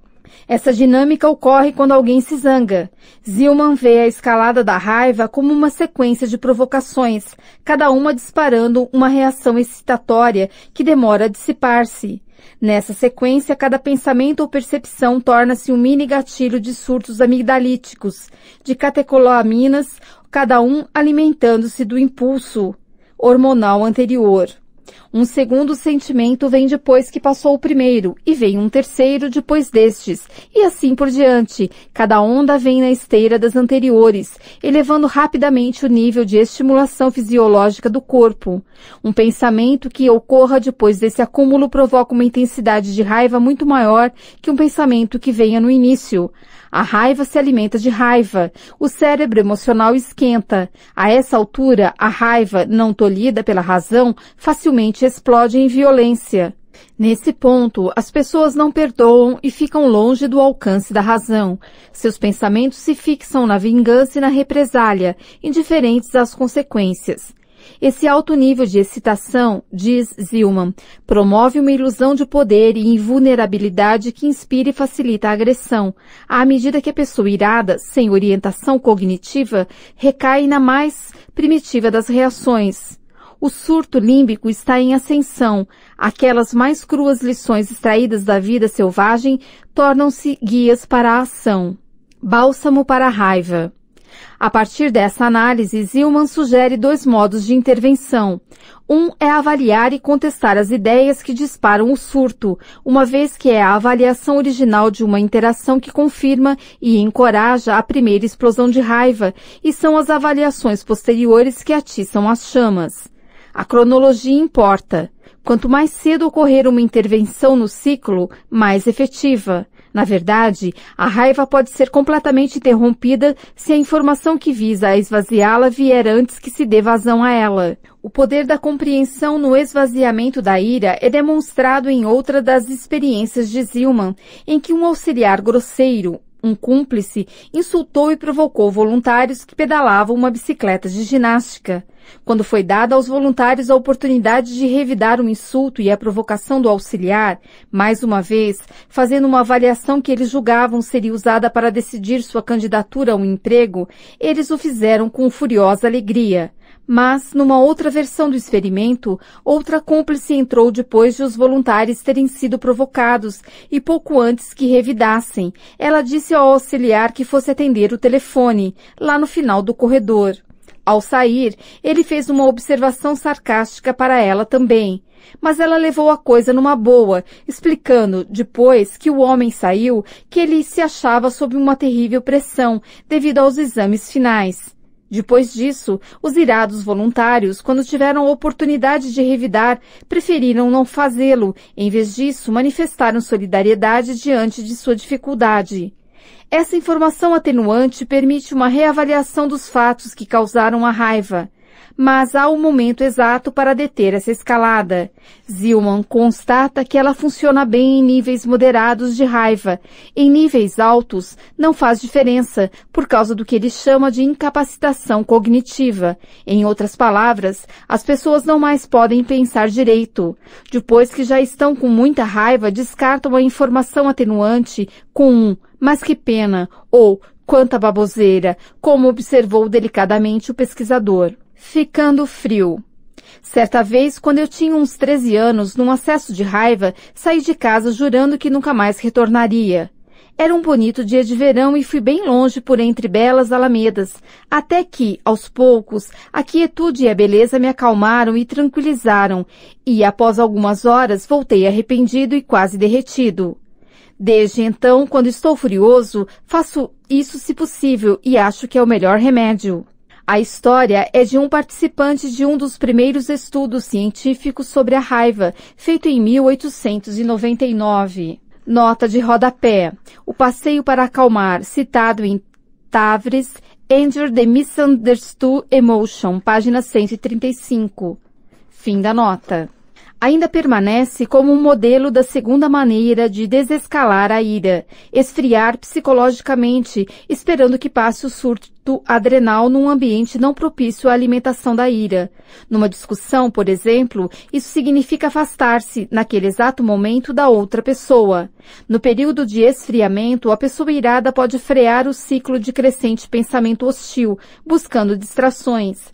Essa dinâmica ocorre quando alguém se zanga. Zilman vê a escalada da raiva como uma sequência de provocações, cada uma disparando uma reação excitatória que demora a dissipar-se. Nessa sequência, cada pensamento ou percepção torna-se um mini gatilho de surtos amigdalíticos, de catecolaminas, cada um alimentando-se do impulso hormonal anterior. Um segundo sentimento vem depois que passou o primeiro, e vem um terceiro depois destes, e assim por diante. Cada onda vem na esteira das anteriores, elevando rapidamente o nível de estimulação fisiológica do corpo. Um pensamento que ocorra depois desse acúmulo provoca uma intensidade de raiva muito maior que um pensamento que venha no início. A raiva se alimenta de raiva. O cérebro emocional esquenta. A essa altura, a raiva, não tolhida pela razão, facilmente explode em violência. Nesse ponto, as pessoas não perdoam e ficam longe do alcance da razão. Seus pensamentos se fixam na vingança e na represália, indiferentes às consequências. Esse alto nível de excitação, diz Zilman, promove uma ilusão de poder e invulnerabilidade que inspira e facilita a agressão, à medida que a pessoa irada, sem orientação cognitiva, recai na mais primitiva das reações. O surto límbico está em ascensão. Aquelas mais cruas lições extraídas da vida selvagem tornam-se guias para a ação. Bálsamo para a raiva. A partir dessa análise, Zilman sugere dois modos de intervenção. Um é avaliar e contestar as ideias que disparam o surto, uma vez que é a avaliação original de uma interação que confirma e encoraja a primeira explosão de raiva, e são as avaliações posteriores que atiçam as chamas. A cronologia importa. Quanto mais cedo ocorrer uma intervenção no ciclo, mais efetiva. Na verdade, a raiva pode ser completamente interrompida se a informação que visa esvaziá-la vier antes que se dê vazão a ela. O poder da compreensão no esvaziamento da ira é demonstrado em outra das experiências de Zilman, em que um auxiliar grosseiro, um cúmplice insultou e provocou voluntários que pedalavam uma bicicleta de ginástica. Quando foi dada aos voluntários a oportunidade de revidar o insulto e a provocação do auxiliar, mais uma vez, fazendo uma avaliação que eles julgavam seria usada para decidir sua candidatura ao emprego, eles o fizeram com furiosa alegria. Mas, numa outra versão do experimento, outra cúmplice entrou depois de os voluntários terem sido provocados e pouco antes que revidassem. Ela disse ao auxiliar que fosse atender o telefone, lá no final do corredor. Ao sair, ele fez uma observação sarcástica para ela também, mas ela levou a coisa numa boa, explicando, depois que o homem saiu, que ele se achava sob uma terrível pressão devido aos exames finais. Depois disso, os irados voluntários, quando tiveram a oportunidade de revidar, preferiram não fazê-lo, em vez disso, manifestaram solidariedade diante de sua dificuldade. Essa informação atenuante permite uma reavaliação dos fatos que causaram a raiva mas há o um momento exato para deter essa escalada. Zilman constata que ela funciona bem em níveis moderados de raiva. Em níveis altos, não faz diferença, por causa do que ele chama de incapacitação cognitiva. Em outras palavras, as pessoas não mais podem pensar direito. Depois que já estão com muita raiva, descartam a informação atenuante com um, mas que pena, ou quanta baboseira, como observou delicadamente o pesquisador. Ficando frio. Certa vez, quando eu tinha uns 13 anos, num acesso de raiva, saí de casa jurando que nunca mais retornaria. Era um bonito dia de verão e fui bem longe por entre belas alamedas, até que, aos poucos, a quietude e a beleza me acalmaram e tranquilizaram, e após algumas horas voltei arrependido e quase derretido. Desde então, quando estou furioso, faço isso se possível e acho que é o melhor remédio. A história é de um participante de um dos primeiros estudos científicos sobre a raiva, feito em 1899. Nota de rodapé. O passeio para acalmar, citado em Tavres, Anger the Misunderstood Emotion, página 135. Fim da nota ainda permanece como um modelo da segunda maneira de desescalar a ira, esfriar psicologicamente, esperando que passe o surto adrenal num ambiente não propício à alimentação da ira. Numa discussão, por exemplo, isso significa afastar-se, naquele exato momento, da outra pessoa. No período de esfriamento, a pessoa irada pode frear o ciclo de crescente pensamento hostil, buscando distrações.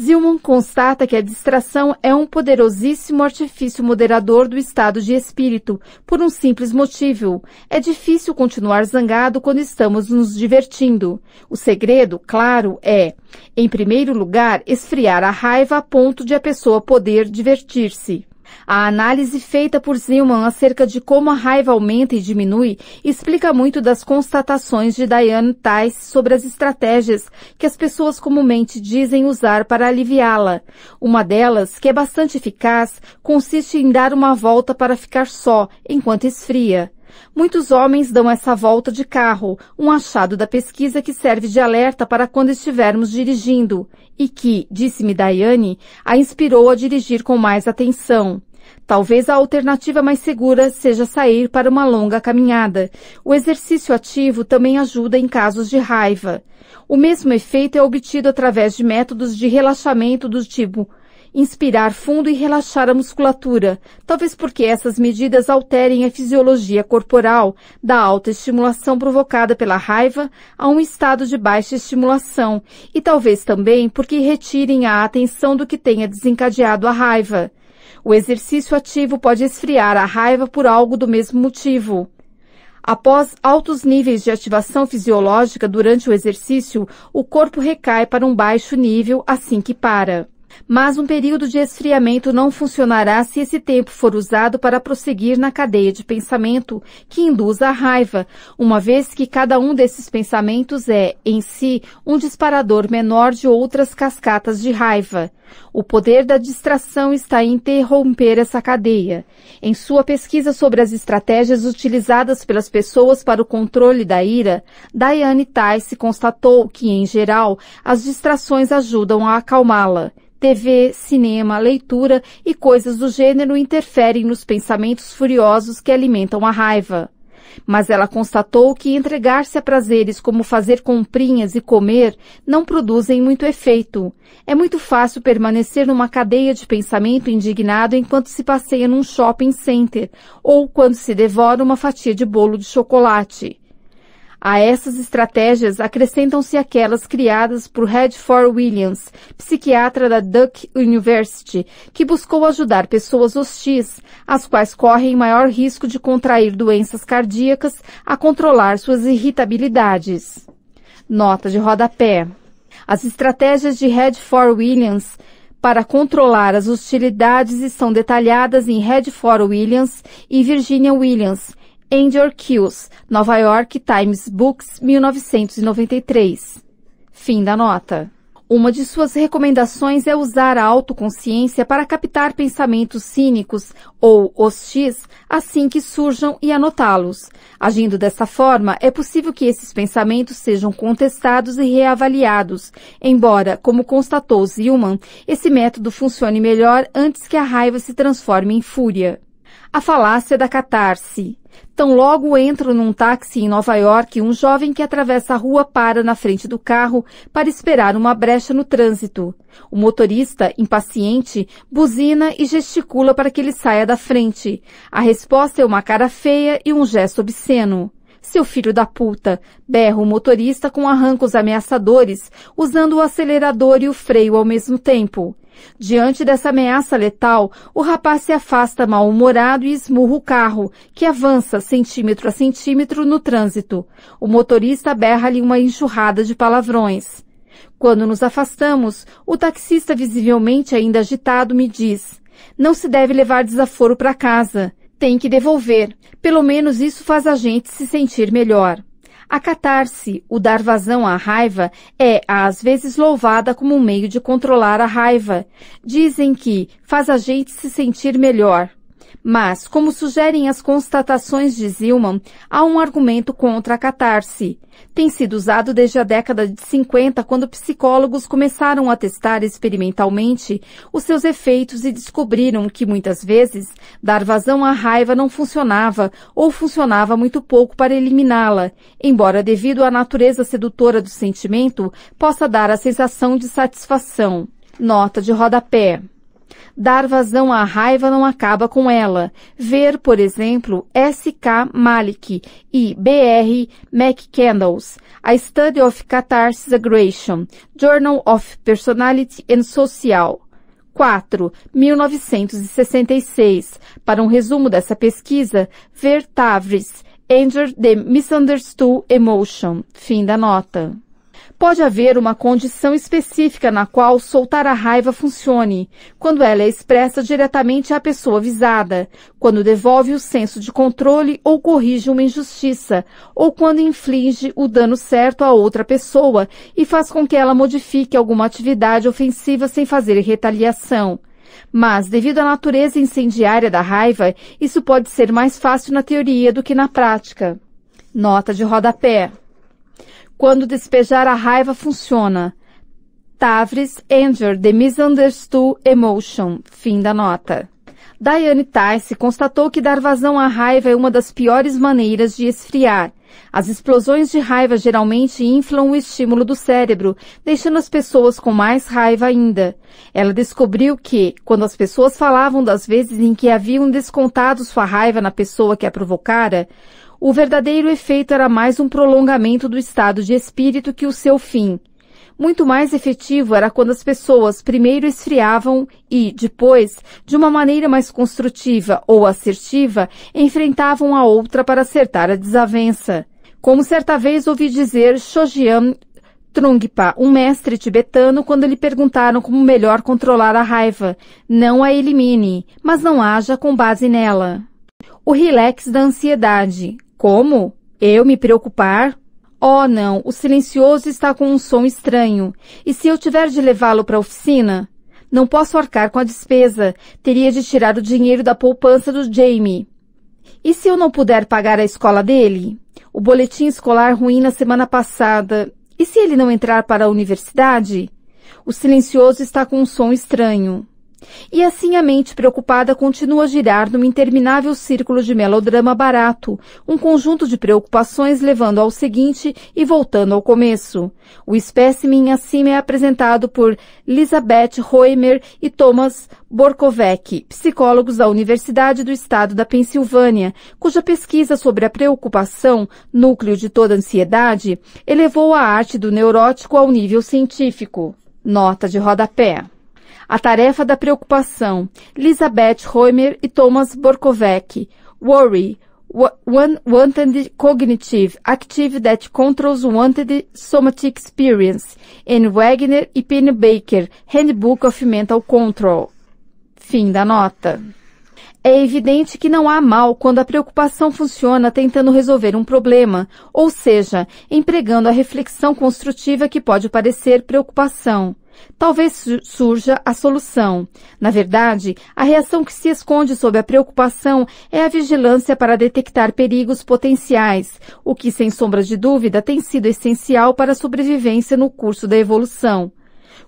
Zilman constata que a distração é um poderosíssimo artifício moderador do estado de espírito, por um simples motivo. É difícil continuar zangado quando estamos nos divertindo. O segredo, claro, é, em primeiro lugar, esfriar a raiva a ponto de a pessoa poder divertir-se. A análise feita por Zilman acerca de como a raiva aumenta e diminui explica muito das constatações de Diane Tice sobre as estratégias que as pessoas comumente dizem usar para aliviá-la. Uma delas, que é bastante eficaz, consiste em dar uma volta para ficar só, enquanto esfria. Muitos homens dão essa volta de carro, um achado da pesquisa que serve de alerta para quando estivermos dirigindo, e que, disse-me Daiane, a inspirou a dirigir com mais atenção. Talvez a alternativa mais segura seja sair para uma longa caminhada. O exercício ativo também ajuda em casos de raiva. O mesmo efeito é obtido através de métodos de relaxamento do tipo inspirar fundo e relaxar a musculatura, talvez porque essas medidas alterem a fisiologia corporal da alta estimulação provocada pela raiva a um estado de baixa estimulação, e talvez também porque retirem a atenção do que tenha desencadeado a raiva. O exercício ativo pode esfriar a raiva por algo do mesmo motivo. Após altos níveis de ativação fisiológica durante o exercício, o corpo recai para um baixo nível assim que para. Mas um período de esfriamento não funcionará se esse tempo for usado para prosseguir na cadeia de pensamento que induz a raiva, uma vez que cada um desses pensamentos é, em si, um disparador menor de outras cascatas de raiva. O poder da distração está em interromper essa cadeia. Em sua pesquisa sobre as estratégias utilizadas pelas pessoas para o controle da ira, Diane Tice constatou que, em geral, as distrações ajudam a acalmá-la. TV, cinema, leitura e coisas do gênero interferem nos pensamentos furiosos que alimentam a raiva. Mas ela constatou que entregar-se a prazeres como fazer comprinhas e comer não produzem muito efeito. É muito fácil permanecer numa cadeia de pensamento indignado enquanto se passeia num shopping center ou quando se devora uma fatia de bolo de chocolate. A essas estratégias acrescentam-se aquelas criadas por Redford Williams, psiquiatra da Duke University, que buscou ajudar pessoas hostis, as quais correm maior risco de contrair doenças cardíacas, a controlar suas irritabilidades. Nota de rodapé. As estratégias de Redford Williams para controlar as hostilidades estão detalhadas em Redford Williams e Virginia Williams, Angel Kills, Nova York Times Books, 1993. Fim da nota. Uma de suas recomendações é usar a autoconsciência para captar pensamentos cínicos ou hostis assim que surjam e anotá-los. Agindo dessa forma, é possível que esses pensamentos sejam contestados e reavaliados, embora, como constatou Zillman, esse método funcione melhor antes que a raiva se transforme em fúria. A falácia da catarse. Tão logo entro num táxi em Nova York, um jovem que atravessa a rua para na frente do carro para esperar uma brecha no trânsito. O motorista, impaciente, buzina e gesticula para que ele saia da frente. A resposta é uma cara feia e um gesto obsceno. Seu filho da puta, berra o motorista com arrancos ameaçadores, usando o acelerador e o freio ao mesmo tempo. Diante dessa ameaça letal, o rapaz se afasta mal-humorado e esmurra o carro, que avança centímetro a centímetro no trânsito. O motorista berra-lhe uma enxurrada de palavrões. Quando nos afastamos, o taxista, visivelmente ainda agitado, me diz: Não se deve levar desaforo para casa. Tem que devolver. Pelo menos isso faz a gente se sentir melhor. A catarse, o dar vazão à raiva, é às vezes louvada como um meio de controlar a raiva. Dizem que faz a gente se sentir melhor. Mas, como sugerem as constatações de Zilman, há um argumento contra a catarse. Tem sido usado desde a década de 50, quando psicólogos começaram a testar experimentalmente os seus efeitos e descobriram que, muitas vezes, dar vazão à raiva não funcionava ou funcionava muito pouco para eliminá-la, embora, devido à natureza sedutora do sentimento, possa dar a sensação de satisfação. Nota de rodapé. Dar vazão à raiva não acaba com ela. Ver, por exemplo, S.K. Malik e B.R. McCandles, A Study of Catharsis Aggression, Journal of Personality and Social. 4, 1966. Para um resumo dessa pesquisa, ver Tavris, Anger the Misunderstood Emotion. Fim da nota. Pode haver uma condição específica na qual soltar a raiva funcione, quando ela é expressa diretamente à pessoa visada, quando devolve o senso de controle ou corrige uma injustiça, ou quando inflige o dano certo a outra pessoa e faz com que ela modifique alguma atividade ofensiva sem fazer retaliação. Mas, devido à natureza incendiária da raiva, isso pode ser mais fácil na teoria do que na prática. Nota de rodapé. Quando despejar a raiva funciona. Tavris Anger, The Misunderstood Emotion. Fim da nota. Diane Tice constatou que dar vazão à raiva é uma das piores maneiras de esfriar. As explosões de raiva geralmente inflam o estímulo do cérebro, deixando as pessoas com mais raiva ainda. Ela descobriu que, quando as pessoas falavam das vezes em que haviam descontado sua raiva na pessoa que a provocara, o verdadeiro efeito era mais um prolongamento do estado de espírito que o seu fim. Muito mais efetivo era quando as pessoas primeiro esfriavam e, depois, de uma maneira mais construtiva ou assertiva, enfrentavam a outra para acertar a desavença. Como certa vez ouvi dizer Shojian Trungpa, um mestre tibetano, quando lhe perguntaram como melhor controlar a raiva. Não a elimine, mas não haja com base nela. O relax da ansiedade. Como? Eu me preocupar? Oh, não, o silencioso está com um som estranho. E se eu tiver de levá-lo para a oficina? Não posso arcar com a despesa. Teria de tirar o dinheiro da poupança do Jamie. E se eu não puder pagar a escola dele? O boletim escolar ruim na semana passada. E se ele não entrar para a universidade? O silencioso está com um som estranho. E assim a mente preocupada continua a girar num interminável círculo de melodrama barato, um conjunto de preocupações levando ao seguinte e voltando ao começo. O espécimen acima é apresentado por Elizabeth Roemer e Thomas Borkovec, psicólogos da Universidade do Estado da Pensilvânia, cuja pesquisa sobre a preocupação, núcleo de toda ansiedade, elevou a arte do neurótico ao nível científico. Nota de rodapé. A Tarefa da Preocupação, Elizabeth Roemer e Thomas Borkovec, Worry, one wanted cognitive active that controls wanted somatic experience, em Wagner e Pennebaker, Handbook of Mental Control. Fim da nota. É evidente que não há mal quando a preocupação funciona tentando resolver um problema, ou seja, empregando a reflexão construtiva que pode parecer preocupação. Talvez surja a solução. Na verdade, a reação que se esconde sob a preocupação é a vigilância para detectar perigos potenciais, o que, sem sombra de dúvida, tem sido essencial para a sobrevivência no curso da evolução.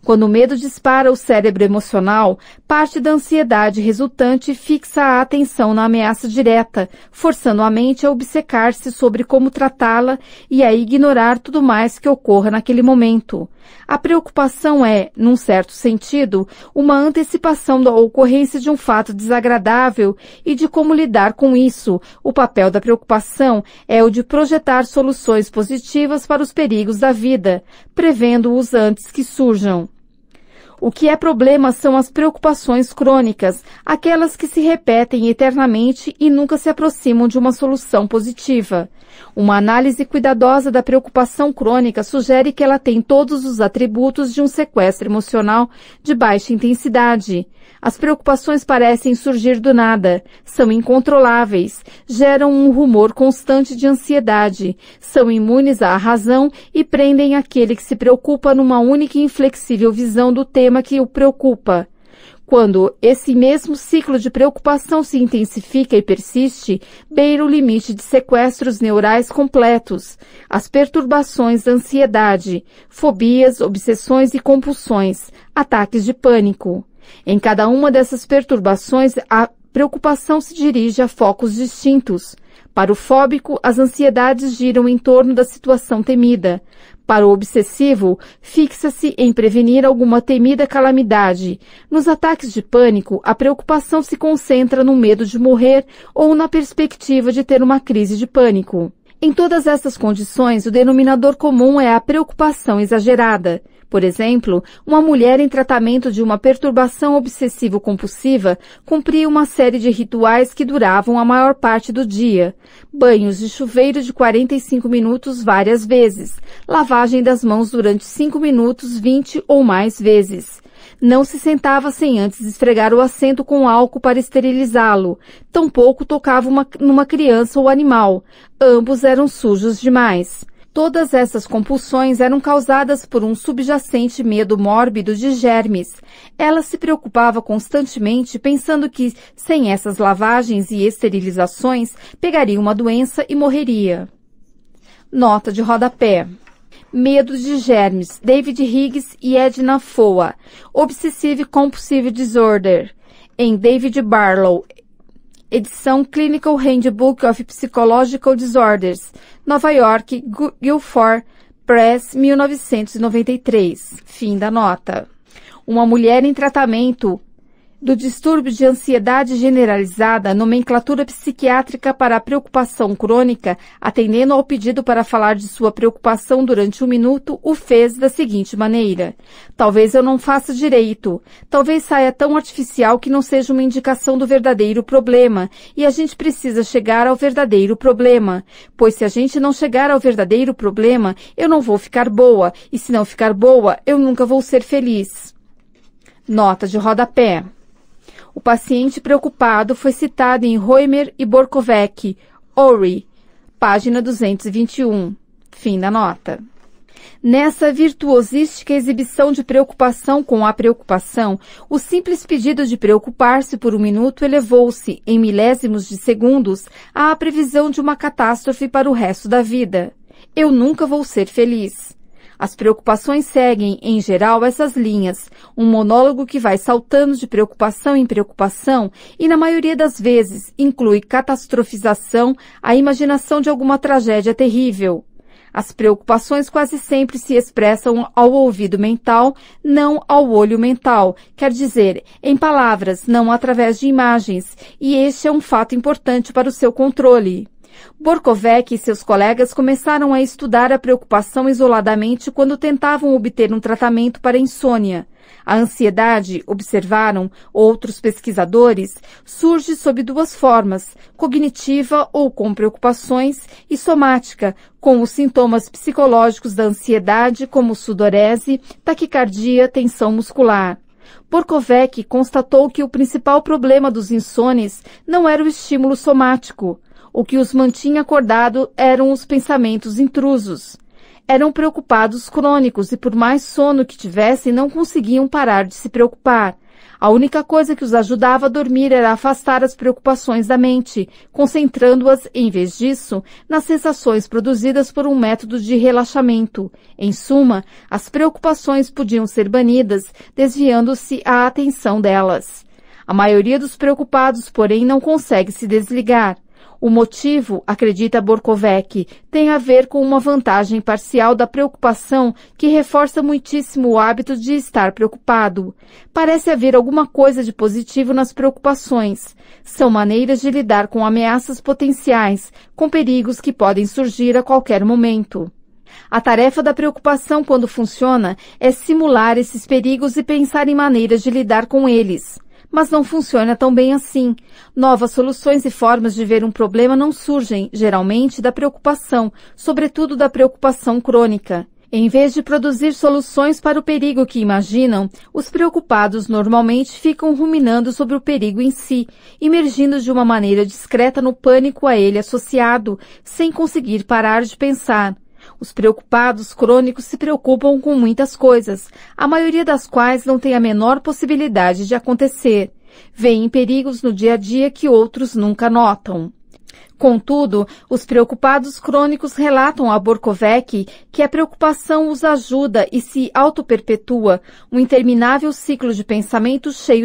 Quando o medo dispara o cérebro emocional, parte da ansiedade resultante fixa a atenção na ameaça direta, forçando a mente a obcecar-se sobre como tratá-la e a ignorar tudo mais que ocorra naquele momento. A preocupação é, num certo sentido, uma antecipação da ocorrência de um fato desagradável e de como lidar com isso. O papel da preocupação é o de projetar soluções positivas para os perigos da vida, prevendo-os antes que surjam. O que é problema são as preocupações crônicas, aquelas que se repetem eternamente e nunca se aproximam de uma solução positiva. Uma análise cuidadosa da preocupação crônica sugere que ela tem todos os atributos de um sequestro emocional de baixa intensidade. As preocupações parecem surgir do nada, são incontroláveis, geram um rumor constante de ansiedade, são imunes à razão e prendem aquele que se preocupa numa única e inflexível visão do tema que o preocupa. Quando esse mesmo ciclo de preocupação se intensifica e persiste, beira o limite de sequestros neurais completos, as perturbações da ansiedade, fobias, obsessões e compulsões, ataques de pânico. Em cada uma dessas perturbações, a preocupação se dirige a focos distintos. Para o fóbico, as ansiedades giram em torno da situação temida. Para o obsessivo, fixa-se em prevenir alguma temida calamidade. Nos ataques de pânico, a preocupação se concentra no medo de morrer ou na perspectiva de ter uma crise de pânico. Em todas essas condições, o denominador comum é a preocupação exagerada. Por exemplo, uma mulher em tratamento de uma perturbação obsessivo-compulsiva cumpria uma série de rituais que duravam a maior parte do dia. Banhos de chuveiro de 45 minutos várias vezes. Lavagem das mãos durante 5 minutos 20 ou mais vezes. Não se sentava sem antes esfregar o assento com álcool para esterilizá-lo. Tampouco tocava uma, numa criança ou animal. Ambos eram sujos demais. Todas essas compulsões eram causadas por um subjacente medo mórbido de germes. Ela se preocupava constantemente pensando que, sem essas lavagens e esterilizações, pegaria uma doença e morreria. Nota de rodapé. Medo de Germes, David Higgs e Edna Foa. Obsessive Compulsive Disorder, em David Barlow, edição Clinical Handbook of Psychological Disorders, Nova York, Guilford Press, 1993. Fim da nota. Uma mulher em tratamento do distúrbio de ansiedade generalizada, nomenclatura psiquiátrica para a preocupação crônica, atendendo ao pedido para falar de sua preocupação durante um minuto, o fez da seguinte maneira. Talvez eu não faça direito. Talvez saia tão artificial que não seja uma indicação do verdadeiro problema. E a gente precisa chegar ao verdadeiro problema. Pois se a gente não chegar ao verdadeiro problema, eu não vou ficar boa. E se não ficar boa, eu nunca vou ser feliz. Nota de rodapé. O paciente preocupado foi citado em Roemer e Borkovec, Ori, página 221. Fim da nota. Nessa virtuosística exibição de preocupação com a preocupação, o simples pedido de preocupar-se por um minuto elevou-se, em milésimos de segundos, à previsão de uma catástrofe para o resto da vida. Eu nunca vou ser feliz. As preocupações seguem, em geral, essas linhas, um monólogo que vai saltando de preocupação em preocupação e, na maioria das vezes, inclui catastrofização, a imaginação de alguma tragédia terrível. As preocupações quase sempre se expressam ao ouvido mental, não ao olho mental, quer dizer, em palavras, não através de imagens, e este é um fato importante para o seu controle. Borkovec e seus colegas começaram a estudar a preocupação isoladamente quando tentavam obter um tratamento para insônia. A ansiedade, observaram outros pesquisadores, surge sob duas formas, cognitiva ou com preocupações e somática, com os sintomas psicológicos da ansiedade como sudorese, taquicardia, tensão muscular. Borkovec constatou que o principal problema dos insones não era o estímulo somático. O que os mantinha acordado eram os pensamentos intrusos. Eram preocupados crônicos e por mais sono que tivessem não conseguiam parar de se preocupar. A única coisa que os ajudava a dormir era afastar as preocupações da mente, concentrando-as, em vez disso, nas sensações produzidas por um método de relaxamento. Em suma, as preocupações podiam ser banidas, desviando-se a atenção delas. A maioria dos preocupados, porém, não consegue se desligar. O motivo, acredita Borkovec, tem a ver com uma vantagem parcial da preocupação que reforça muitíssimo o hábito de estar preocupado. Parece haver alguma coisa de positivo nas preocupações. São maneiras de lidar com ameaças potenciais, com perigos que podem surgir a qualquer momento. A tarefa da preocupação, quando funciona, é simular esses perigos e pensar em maneiras de lidar com eles. Mas não funciona tão bem assim. Novas soluções e formas de ver um problema não surgem, geralmente, da preocupação, sobretudo da preocupação crônica. Em vez de produzir soluções para o perigo que imaginam, os preocupados normalmente ficam ruminando sobre o perigo em si, emergindo de uma maneira discreta no pânico a ele associado, sem conseguir parar de pensar. Os preocupados crônicos se preocupam com muitas coisas, a maioria das quais não tem a menor possibilidade de acontecer. Vêem perigos no dia a dia que outros nunca notam. Contudo, os preocupados crônicos relatam a Borkovec que a preocupação os ajuda e se auto-perpetua, um interminável ciclo de pensamento cheio